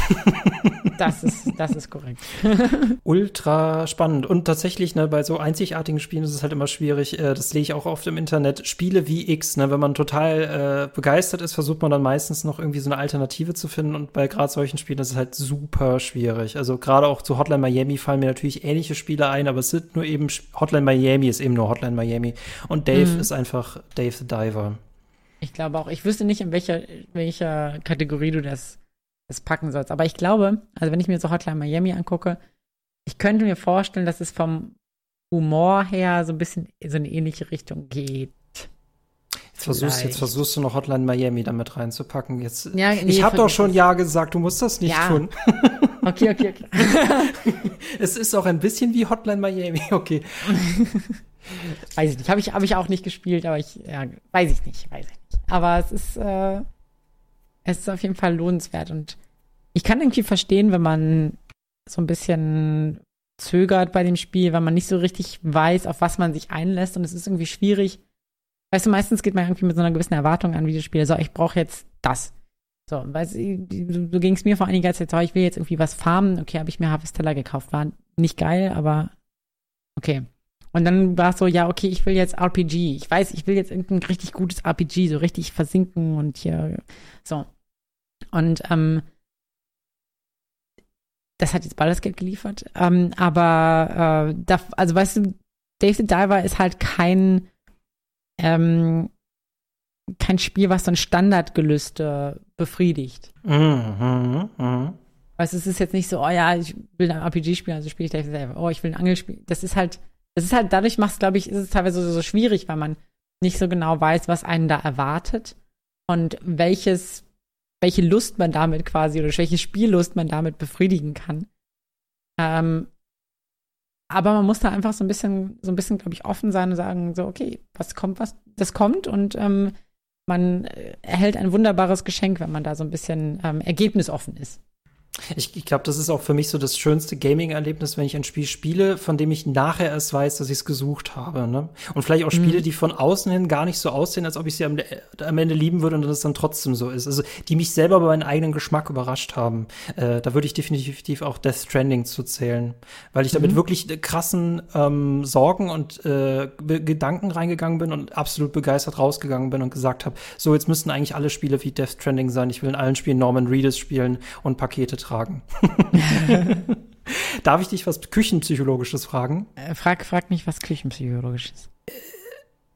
das, ist, das ist korrekt. Ultra spannend. Und tatsächlich, ne, bei so einzigartigen Spielen ist es halt immer schwierig, äh, das lege ich auch oft im Internet, Spiele wie X, ne, wenn man total äh, begeistert ist, versucht man dann meistens noch irgendwie so eine Alternative zu finden. Und bei gerade solchen Spielen ist es halt super schwierig. Also gerade auch zu Hotline Miami fallen mir natürlich ähnliche Spiele ein, aber es sind nur eben, Hotline Miami ist eben nur Hotline Miami. Und Dave mhm. ist einfach Dave the Diver. Ich glaube auch, ich wüsste nicht, in welcher, welcher Kategorie du das, das packen sollst. Aber ich glaube, also wenn ich mir so Hotline Miami angucke, ich könnte mir vorstellen, dass es vom Humor her so ein bisschen in so eine ähnliche Richtung geht. Jetzt versuchst, jetzt versuchst du noch Hotline Miami damit reinzupacken. Jetzt, ja, nee, ich habe doch schon Ja gesagt, du musst das nicht ja. tun. Okay, okay, okay. es ist auch ein bisschen wie Hotline Miami, okay. weiß ich nicht, habe ich, hab ich auch nicht gespielt, aber ich, ja, weiß ich nicht, weiß ich nicht. Aber es ist, äh, es ist auf jeden Fall lohnenswert und ich kann irgendwie verstehen, wenn man so ein bisschen zögert bei dem Spiel, weil man nicht so richtig weiß, auf was man sich einlässt und es ist irgendwie schwierig. Weißt du, meistens geht man irgendwie mit so einer gewissen Erwartung an Videospiele. So, ich brauche jetzt das. So, weißt du, so ging es mir vor einiger Zeit, so, ich will jetzt irgendwie was farmen. Okay, habe ich mir Harvestella gekauft. War nicht geil, aber okay. Und dann war es so, ja, okay, ich will jetzt RPG. Ich weiß, ich will jetzt irgendein richtig gutes RPG, so richtig versinken und hier, so. Und, ähm, das hat jetzt Baldur's Gate geliefert. Ähm, aber, äh, da, also weißt du, Dave the Diver ist halt kein, ähm, kein Spiel, was so ein Standardgelüste befriedigt. Mhm, mh. Weißt du, es ist jetzt nicht so, oh ja, ich will ein RPG spielen, also spiele ich Dave the Diver. Oh, ich will ein Angelspiel. Das ist halt, es ist halt, dadurch macht es, glaube ich, ist es teilweise so, so schwierig, weil man nicht so genau weiß, was einen da erwartet und welches, welche Lust man damit quasi oder welche Spiellust man damit befriedigen kann. Ähm, aber man muss da einfach so ein bisschen, so ein bisschen, glaube ich, offen sein und sagen, so, okay, was kommt, was, das kommt und ähm, man erhält ein wunderbares Geschenk, wenn man da so ein bisschen ähm, ergebnisoffen ist. Ich, ich glaube, das ist auch für mich so das schönste Gaming-Erlebnis, wenn ich ein Spiel spiele, von dem ich nachher erst weiß, dass ich es gesucht habe. Ne? Und vielleicht auch Spiele, mhm. die von außen hin gar nicht so aussehen, als ob ich sie am, am, Ende lieben würde und dass es dann trotzdem so ist. Also die mich selber bei meinem eigenen Geschmack überrascht haben. Äh, da würde ich definitiv auch Death Stranding zu zählen, weil ich damit mhm. wirklich krassen ähm, Sorgen und äh, Gedanken reingegangen bin und absolut begeistert rausgegangen bin und gesagt habe, so jetzt müssten eigentlich alle Spiele wie Death Stranding sein. Ich will in allen Spielen Norman Reedus spielen und Pakete tragen. Darf ich dich was Küchenpsychologisches fragen? Äh, frag, frag mich was Küchenpsychologisches.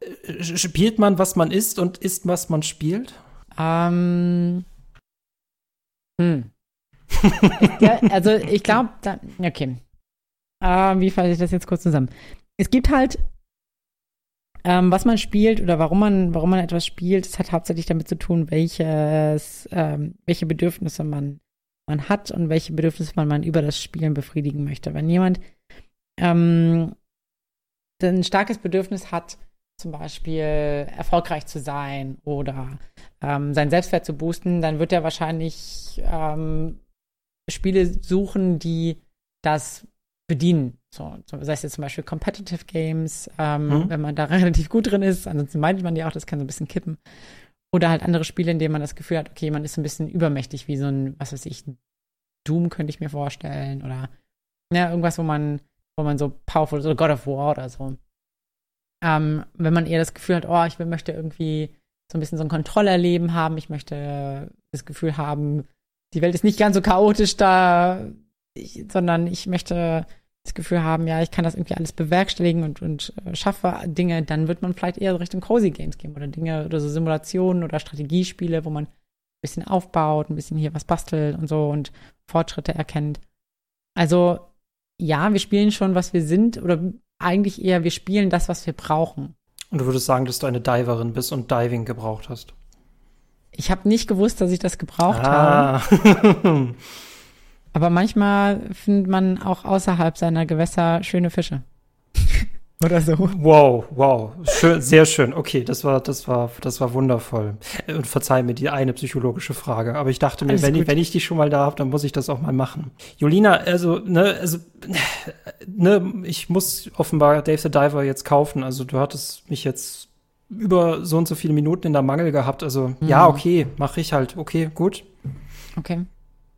Äh, spielt man, was man isst und isst, was man spielt? Ähm. Hm. ja, also ich glaube, okay. Äh, wie fasse ich das jetzt kurz zusammen? Es gibt halt, ähm, was man spielt oder warum man, warum man etwas spielt, es hat hauptsächlich damit zu tun, welches, ähm, welche Bedürfnisse man man hat und welche Bedürfnisse man, man über das Spielen befriedigen möchte. Wenn jemand ähm, ein starkes Bedürfnis hat, zum Beispiel erfolgreich zu sein oder ähm, sein Selbstwert zu boosten, dann wird er wahrscheinlich ähm, Spiele suchen, die das bedienen. So, sei es jetzt zum Beispiel Competitive Games, ähm, mhm. wenn man da relativ gut drin ist. Ansonsten meint man ja auch, das kann so ein bisschen kippen. Oder halt andere Spiele, in denen man das Gefühl hat, okay, man ist ein bisschen übermächtig, wie so ein, was weiß ich, Doom könnte ich mir vorstellen. Oder ja, irgendwas, wo man, wo man so powerful ist, oder God of War oder so. Ähm, wenn man eher das Gefühl hat, oh, ich möchte irgendwie so ein bisschen so ein Kontrollerleben haben, ich möchte das Gefühl haben, die Welt ist nicht ganz so chaotisch da, ich, sondern ich möchte das Gefühl haben, ja, ich kann das irgendwie alles bewerkstelligen und, und äh, schaffe Dinge, dann wird man vielleicht eher Richtung Cozy Games gehen oder Dinge oder so Simulationen oder Strategiespiele, wo man ein bisschen aufbaut, ein bisschen hier was bastelt und so und Fortschritte erkennt. Also ja, wir spielen schon, was wir sind oder eigentlich eher, wir spielen das, was wir brauchen. Und du würdest sagen, dass du eine Diverin bist und Diving gebraucht hast? Ich habe nicht gewusst, dass ich das gebraucht ah. habe. Aber manchmal findet man auch außerhalb seiner Gewässer schöne Fische. Oder so. Wow, wow. Schön, sehr schön. Okay, das war, das war, das war wundervoll. Und verzeih mir die eine psychologische Frage. Aber ich dachte mir, wenn ich, wenn ich die schon mal da habe, dann muss ich das auch mal machen. Julina, also, ne, also, ne, ich muss offenbar Dave the Diver jetzt kaufen. Also, du hattest mich jetzt über so und so viele Minuten in der Mangel gehabt. Also, mhm. ja, okay, mache ich halt. Okay, gut. Okay.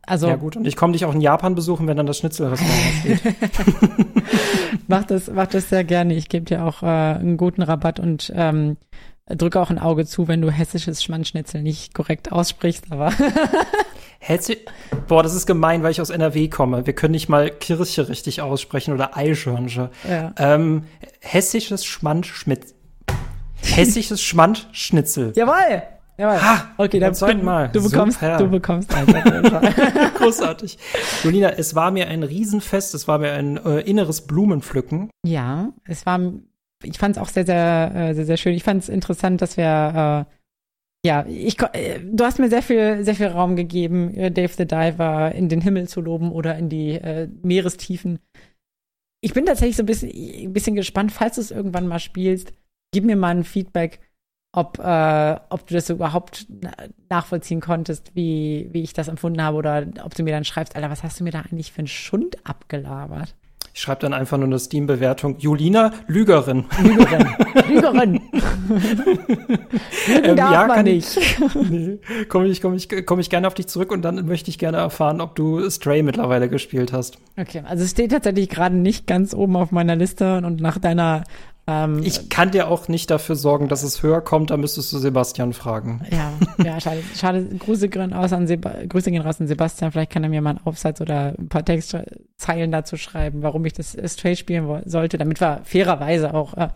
Also, ja gut, und ich komme dich auch in Japan besuchen, wenn dann das Schnitzelrestaurant steht. mach das, mach das sehr gerne. Ich gebe dir auch äh, einen guten Rabatt und ähm, drücke auch ein Auge zu, wenn du hessisches Schmandschnitzel nicht korrekt aussprichst, aber Hessi Boah, das ist gemein, weil ich aus NRW komme. Wir können nicht mal Kirche richtig aussprechen oder Eichhörnche. Ja. Ähm, hessisches Schmandschmitz. Hessisches Schmandschnitzel. Jawoll! Ja, ha, okay, dann zweiten Mal. Du bekommst, Super. du bekommst einfach. Großartig. Julina, es war mir ein Riesenfest, es war mir ein äh, inneres Blumenpflücken. Ja, es war, ich fand es auch sehr, sehr, äh, sehr, sehr schön. Ich fand es interessant, dass wir, äh, ja, ich, äh, du hast mir sehr viel, sehr viel Raum gegeben, äh, Dave the Diver in den Himmel zu loben oder in die äh, Meerestiefen. Ich bin tatsächlich so ein bisschen, ein bisschen gespannt, falls du es irgendwann mal spielst. Gib mir mal ein Feedback ob, äh, ob du das überhaupt nachvollziehen konntest, wie, wie ich das empfunden habe, oder ob du mir dann schreibst, Alter, was hast du mir da eigentlich für einen Schund abgelabert? Ich schreibe dann einfach nur eine Steam-Bewertung. Julina, Lügerin. Lügerin. Lügerin. ähm, darf ja, man nicht. nee, komme ich, komm ich, komm ich gerne auf dich zurück und dann möchte ich gerne erfahren, ob du Stray mittlerweile gespielt hast. Okay, also es steht tatsächlich gerade nicht ganz oben auf meiner Liste und nach deiner ähm, ich kann dir auch nicht dafür sorgen, dass es höher kommt, da müsstest du Sebastian fragen. Ja, ja, schade. schade. Grüße gehen raus an, Seba Grüße gehen raus an Sebastian. Vielleicht kann er mir mal einen Aufsatz oder ein paar Textzeilen dazu schreiben, warum ich das Stray spielen sollte, damit wir fairerweise auch äh,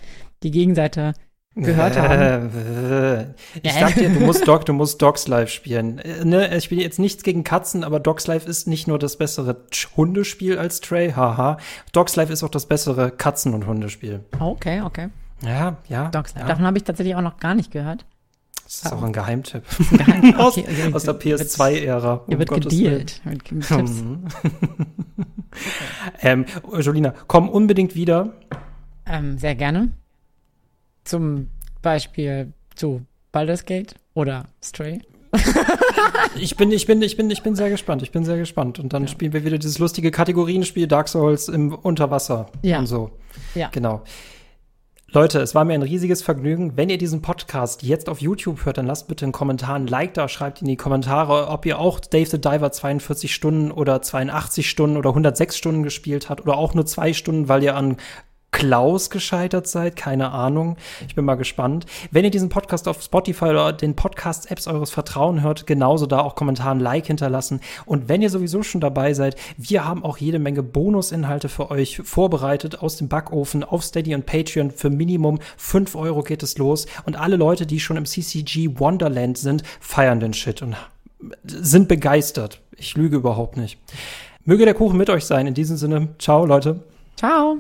die Gegenseite gehört haben. ich sag dir, du musst Dog, du musst Dogs Life spielen. Äh, ne, ich spiele jetzt nichts gegen Katzen, aber Dogs Life ist nicht nur das bessere Hundespiel als Stray, haha. Dogs Life ist auch das bessere Katzen- und Hundespiel. Okay, okay. Ja, ja. Dogs Life. Ja. Davon habe ich tatsächlich auch noch gar nicht gehört. Das ist auch ein Geheimtipp. Geheim aus, okay, okay. aus der PS2-Ära. Um Hier wird Gottes gedealt mit, mit Tipps. Mhm. ähm, Jolina, komm unbedingt wieder. Ähm, sehr gerne. Zum Beispiel zu Baldur's Gate oder Stray. ich bin, ich bin, ich bin, ich bin sehr gespannt. Ich bin sehr gespannt. Und dann ja. spielen wir wieder dieses lustige Kategorienspiel Dark Souls im Unterwasser ja. und so. Ja. Genau. Leute, es war mir ein riesiges Vergnügen. Wenn ihr diesen Podcast jetzt auf YouTube hört, dann lasst bitte einen Kommentar, ein Like da, schreibt in die Kommentare, ob ihr auch Dave the Diver 42 Stunden oder 82 Stunden oder 106 Stunden gespielt habt oder auch nur zwei Stunden, weil ihr an Klaus gescheitert seid, keine Ahnung. Ich bin mal gespannt. Wenn ihr diesen Podcast auf Spotify oder den Podcast-Apps eures Vertrauen hört, genauso da auch Kommentaren, Like hinterlassen. Und wenn ihr sowieso schon dabei seid, wir haben auch jede Menge Bonusinhalte für euch vorbereitet aus dem Backofen auf Steady und Patreon. Für Minimum 5 Euro geht es los. Und alle Leute, die schon im CCG Wonderland sind, feiern den Shit und sind begeistert. Ich lüge überhaupt nicht. Möge der Kuchen mit euch sein. In diesem Sinne, ciao Leute. Ciao.